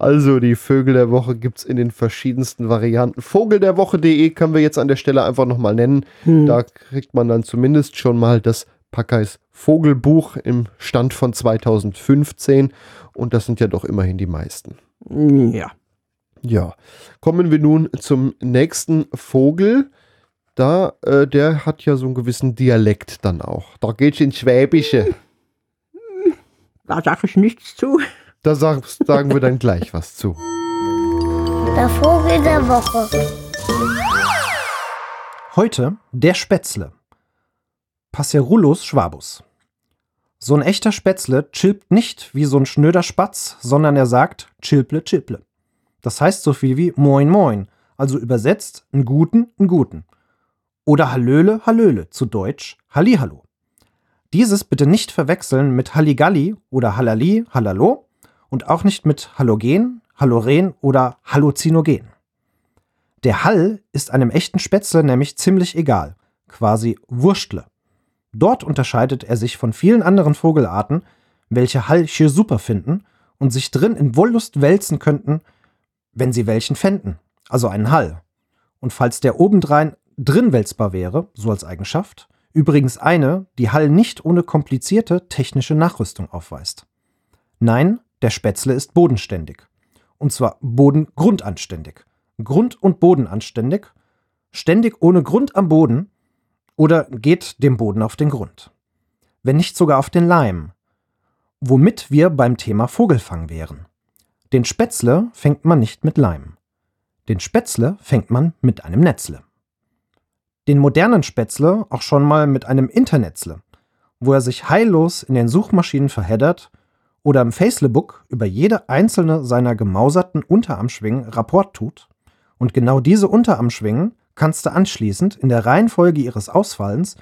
Also die Vögel der Woche gibt es in den verschiedensten Varianten. Vogelderwoche.de können wir jetzt an der Stelle einfach nochmal nennen. Hm. Da kriegt man dann zumindest schon mal das Packeis Vogelbuch im Stand von 2015 und das sind ja doch immerhin die meisten. ja. Ja, kommen wir nun zum nächsten Vogel. Da, äh, der hat ja so einen gewissen Dialekt dann auch. Da geht's ins Schwäbische. [LAUGHS] Da sage ich nichts zu. Da sag, sagen wir dann gleich was zu. Der Vogel der Woche. Heute der Spätzle. Passerulus schwabus. So ein echter Spätzle chilpt nicht wie so ein schnöder Spatz, sondern er sagt chilple chilple. Das heißt so viel wie moin moin, also übersetzt einen guten, einen guten. Oder Hallöle, Hallöle, zu Deutsch Hallihallo. Dieses bitte nicht verwechseln mit Halligalli oder Hallali, Hallalo und auch nicht mit Halogen, Haloren oder Halluzinogen. Der Hall ist einem echten Spätzle nämlich ziemlich egal, quasi Wurstle. Dort unterscheidet er sich von vielen anderen Vogelarten, welche Hall schier super finden und sich drin in Wollust wälzen könnten, wenn sie welchen fänden, also einen Hall. Und falls der obendrein drin wälzbar wäre, so als Eigenschaft, übrigens eine, die Hall nicht ohne komplizierte technische Nachrüstung aufweist. Nein, der Spätzle ist bodenständig. Und zwar bodengrundanständig. Grund- und bodenanständig, ständig ohne Grund am Boden oder geht dem Boden auf den Grund. Wenn nicht sogar auf den Leim. Womit wir beim Thema Vogelfang wären. Den Spätzle fängt man nicht mit Leim. Den Spätzle fängt man mit einem Netzle. Den modernen Spätzle auch schon mal mit einem Internetzle, wo er sich heillos in den Suchmaschinen verheddert oder im Facelebook über jede einzelne seiner gemauserten Unterarmschwingen Rapport tut. Und genau diese Unterarmschwingen kannst du anschließend in der Reihenfolge ihres Ausfallens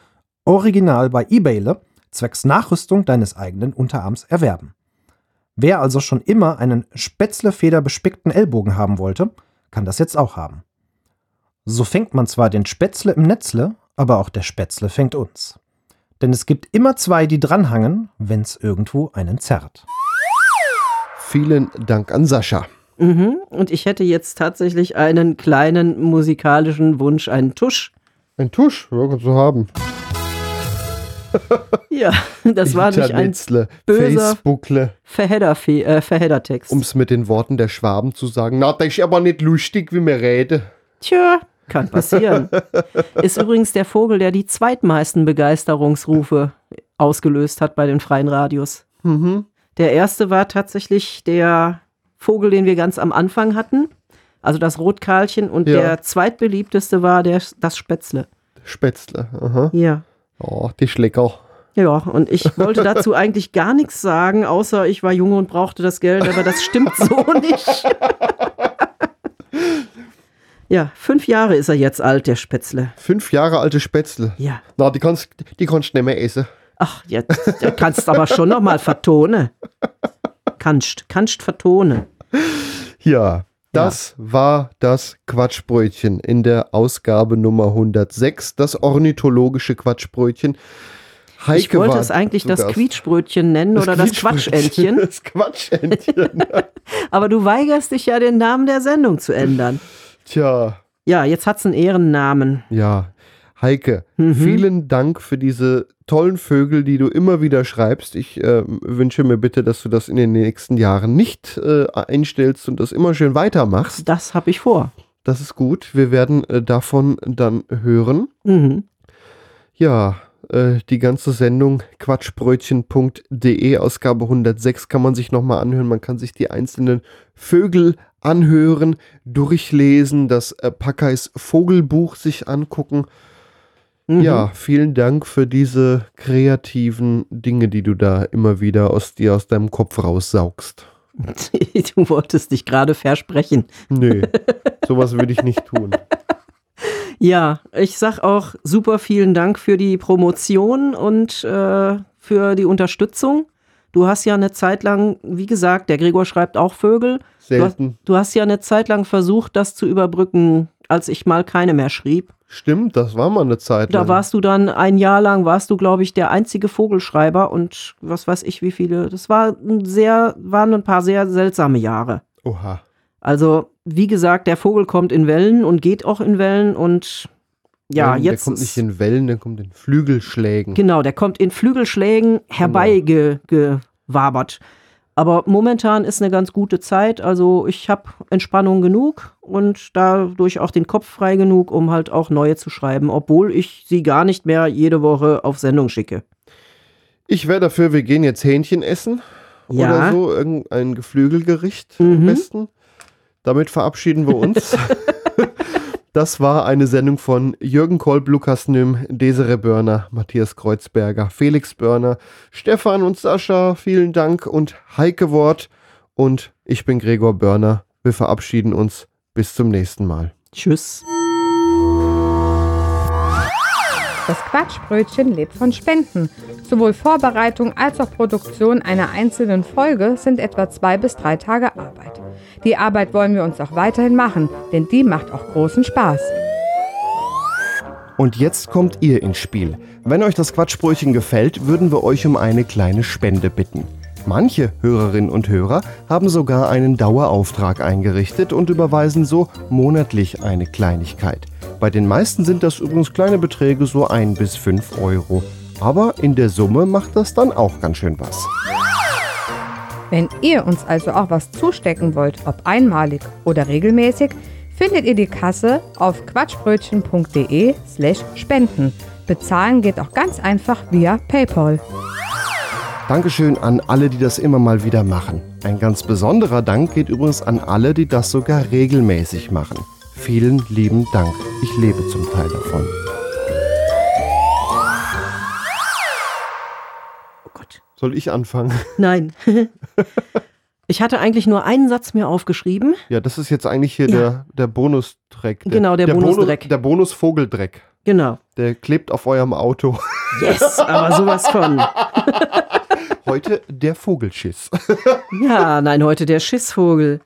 original bei eBayle zwecks Nachrüstung deines eigenen Unterarms erwerben. Wer also schon immer einen Spätzlefederbespickten Ellbogen haben wollte, kann das jetzt auch haben. So fängt man zwar den Spätzle im Netzle, aber auch der Spätzle fängt uns. Denn es gibt immer zwei, die dranhangen, wenn's irgendwo einen zerrt. Vielen Dank an Sascha. Mhm. Und ich hätte jetzt tatsächlich einen kleinen musikalischen Wunsch, einen Tusch. Ein Tusch, ja, kannst du haben. Ja, das war nicht ein böser- Facebookle, Verheader, äh, Verheadertext. um es mit den Worten der Schwaben zu sagen. Na, das ist aber nicht lustig, wie wir reden. Tja, kann passieren. [LAUGHS] Ist übrigens der Vogel, der die zweitmeisten Begeisterungsrufe ausgelöst hat bei den freien Radios. Mhm. Der erste war tatsächlich der Vogel, den wir ganz am Anfang hatten. Also das Rotkarlchen. Und Ja. der zweitbeliebteste war der, das Spätzle. Spätzle. Aha. Ja. Oh, die Schlecker. Ja, und ich wollte dazu [LAUGHS] eigentlich gar nichts sagen, außer ich war jung und brauchte das Geld, aber das stimmt so [LAUGHS] nicht. ja, fünf Jahre ist er jetzt alt, der Spätzle. Fünf Jahre alte Spätzle. Ja. Na, die kannst, die kannst du nicht mehr essen. Ach, jetzt da kannst du aber schon noch mal vertonen. Kannst, kannst vertonen. Ja, das war das Quatschbrötchen in der Ausgabe Nummer 106, das ornithologische Quatschbrötchen. Heike ich wollte es eigentlich das Gast. Quietschbrötchen nennen oder das. Quatschentchen, [LAUGHS] Das Quatschentchen. [LAUGHS] aber du weigerst dich ja, den Namen der Sendung zu ändern. Tja, Ja, jetzt hat's einen Ehrennamen. ja. Heike, Mhm. vielen Dank für diese tollen Vögel, die du immer wieder schreibst. Ich äh, wünsche mir bitte, dass du das in den nächsten Jahren nicht äh, einstellst und das immer schön weitermachst. Das habe ich vor. Das ist gut. Wir werden äh, davon dann hören. Mhm. Ja, äh, die ganze Sendung quatschbrötchen.de, Ausgabe 106, kann man sich nochmal anhören. Man kann sich die einzelnen Vögel anhören, durchlesen, das äh, Packeis Vogelbuch sich angucken. Mhm. Ja, vielen Dank für diese kreativen Dinge, die du da immer wieder aus dir, aus deinem Kopf raussaugst. [LAUGHS] Du wolltest dich gerade versprechen. Nö, [LAUGHS] sowas würde ich nicht tun. Ja, ich sag auch super vielen Dank für die Promotion und äh, für die Unterstützung. Du hast ja eine Zeit lang, wie gesagt, der Gregor schreibt auch Vögel. Du hast, Selten. du hast ja eine Zeit lang versucht, das zu überbrücken, als ich mal keine mehr schrieb. Stimmt, das war mal eine Zeit Da lang. warst du dann ein Jahr lang, warst du, glaube ich, der einzige Vogelschreiber und was weiß ich, wie viele. Das war ein sehr, waren ein paar sehr seltsame Jahre. Oha. Also, wie gesagt, der Vogel kommt in Wellen und geht auch in Wellen und ja, Ähm, jetzt. Der kommt nicht in Wellen, der kommt in Flügelschlägen. Genau, der kommt in Flügelschlägen herbeigewabert. Aber momentan ist eine ganz gute Zeit. Also ich habe Entspannung genug und dadurch auch den Kopf frei genug, um halt auch neue zu schreiben, obwohl ich sie gar nicht mehr jede Woche auf Sendung schicke. Ich wäre dafür, wir gehen jetzt Hähnchen essen. Ja. Oder so, irgendein Geflügelgericht am Mhm. besten. Damit verabschieden wir uns. [LAUGHS] das war eine Sendung von Jürgen Kolb, Lukas Nüm, Desiree Börner, Matthias Kreuzberger, Felix Börner, Stefan und Sascha, vielen Dank und Heike Wort. Und ich bin Gregor Börner. Wir verabschieden uns. Bis zum nächsten Mal. Tschüss. Das Quatschbrötchen lebt von Spenden. Sowohl Vorbereitung als auch Produktion einer einzelnen Folge sind etwa zwei bis drei Tage Arbeit. Die Arbeit wollen wir uns auch weiterhin machen, denn die macht auch großen Spaß. Und jetzt kommt ihr ins Spiel. Wenn euch das Quatschbrötchen gefällt, würden wir euch um eine kleine Spende bitten. Manche Hörerinnen und Hörer haben sogar einen Dauerauftrag eingerichtet und überweisen so monatlich eine Kleinigkeit. Bei den meisten sind das übrigens kleine Beträge, so 1 bis 5 Euro. Aber in der Summe macht das dann auch ganz schön was. Wenn ihr uns also auch was zustecken wollt, ob einmalig oder regelmäßig, findet ihr die Kasse auf quatschbrötchen.de slash spenden. Bezahlen geht auch ganz einfach via PayPal. Dankeschön an alle, die das immer mal wieder machen. Ein ganz besonderer Dank geht übrigens an alle, die das sogar regelmäßig machen. Vielen lieben Dank. Ich lebe zum Teil davon. Soll ich anfangen? [LAUGHS] Nein. [LAUGHS] ich hatte eigentlich nur einen Satz mir aufgeschrieben. Ja, das ist jetzt eigentlich hier Ja. der, der Bonusdreck. Der, Genau, der Bonus- Bonusdreck. der Bonusvogeldreck. Genau. Der klebt auf eurem Auto. [LAUGHS] Yes, aber sowas von. Heute der Vogelschiss. Ja, nein, heute der Schissvogel.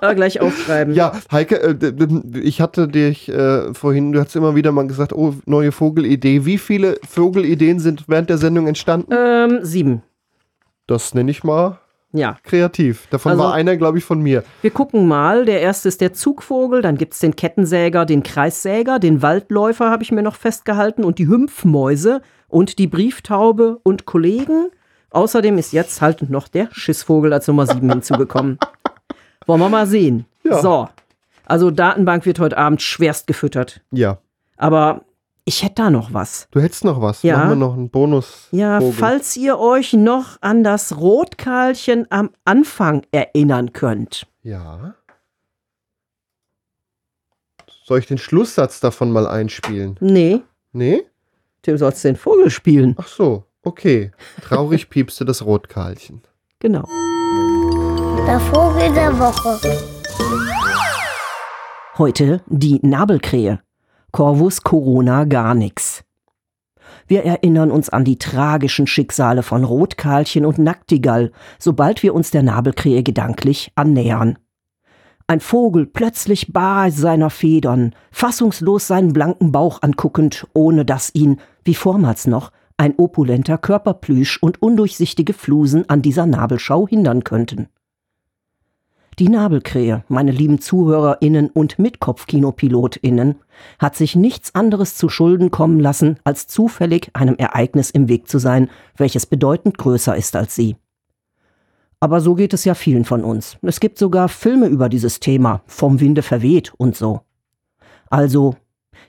Ah, gleich aufschreiben. Ja, Heike, äh, ich hatte dich äh, vorhin, du hast immer wieder mal gesagt, oh, neue Vogelidee. Wie viele Vogelideen sind während der Sendung entstanden? Ähm, sieben. Das nenne ich mal Ja. kreativ. Davon Also- war einer, glaube ich, von mir. Wir gucken mal. Der erste ist der Zugvogel, dann gibt es den Kettensäger, den Kreissäger, den Waldläufer habe ich mir noch festgehalten und die Hümpfmäuse und die Brieftaube und Kollegen. Außerdem ist jetzt halt noch der Schissvogel als Nummer sieben [LAUGHS] hinzugekommen. Wollen wir mal sehen. Ja. So. Also Datenbank wird heute Abend schwerst gefüttert. Ja. Aber ich hätte da noch was. Du hättest noch was. Ja. Machen wir noch einen Bonus. Ja, falls ihr euch noch an das Rotkarlchen am Anfang erinnern könnt. Ja. Soll ich den Schlusssatz davon mal einspielen? Nee, Nee? du sollst den Vogel spielen. Ach so, okay. Traurig piepste das Rotkarlchen. Genau. Der Vogel der Woche. Heute die Nabelkrähe. Corvus corona gar nix. Wir erinnern uns an die tragischen Schicksale von Rotkarlchen und Naktigall, sobald wir uns der Nabelkrähe gedanklich annähern. Ein Vogel plötzlich bar seiner Federn, fassungslos seinen blanken Bauch anguckend, ohne dass ihn, wie vormals noch, ein opulenter Körperplüsch und undurchsichtige Flusen an dieser Nabelschau hindern könnten. Die Nabelkrähe, meine lieben ZuhörerInnen und MitkopfkinoPilotInnen, hat sich nichts anderes zu Schulden kommen lassen, als zufällig einem Ereignis im Weg zu sein, welches bedeutend größer ist als sie. Aber so geht es ja vielen von uns. Es gibt sogar Filme über dieses Thema, vom Winde verweht und so. Also,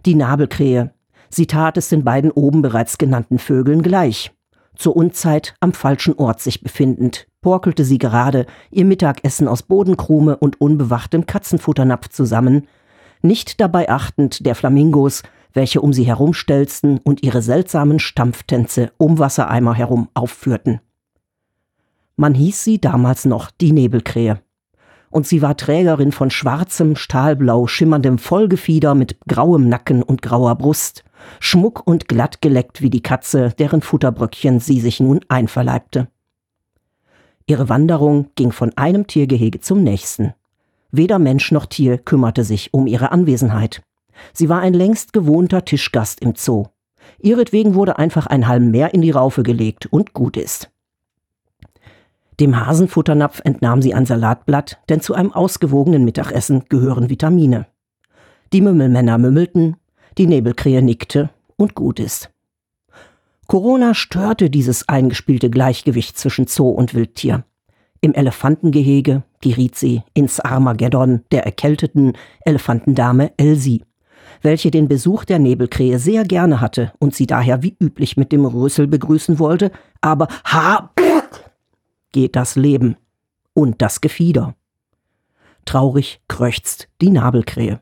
die Nabelkrähe. Sie tat es den beiden oben bereits genannten Vögeln gleich. Zur Unzeit am falschen Ort sich befindend, porkelte sie gerade ihr Mittagessen aus Bodenkrume und unbewachtem Katzenfutternapf zusammen, nicht dabei achtend der Flamingos, welche um sie herumstelzten und ihre seltsamen Stampftänze um Wassereimer herum aufführten. Man hieß sie damals noch die Nebelkrähe. Und sie war Trägerin von schwarzem, stahlblau schimmerndem Vollgefieder mit grauem Nacken und grauer Brust, schmuck und glatt geleckt wie die Katze, deren Futterbröckchen sie sich nun einverleibte. Ihre Wanderung ging von einem Tiergehege zum nächsten. Weder Mensch noch Tier kümmerte sich um ihre Anwesenheit. Sie war ein längst gewohnter Tischgast im Zoo. Ihretwegen wurde einfach ein Halm mehr in die Raufe gelegt und gut ist. Dem Hasenfutternapf entnahm sie ein Salatblatt, denn zu einem ausgewogenen Mittagessen gehören Vitamine. Die Mümmelmänner mümmelten, die Nebelkrähe nickte und gut ist. Corona störte dieses eingespielte Gleichgewicht zwischen Zoo und Wildtier. Im Elefantengehege geriet sie ins Armageddon der erkälteten Elefantendame Elsie, welche den Besuch der Nebelkrähe sehr gerne hatte und sie daher wie üblich mit dem Rösel begrüßen wollte, aber ha geht das Leben und das Gefieder. Traurig kröchzt die Nabelkrähe.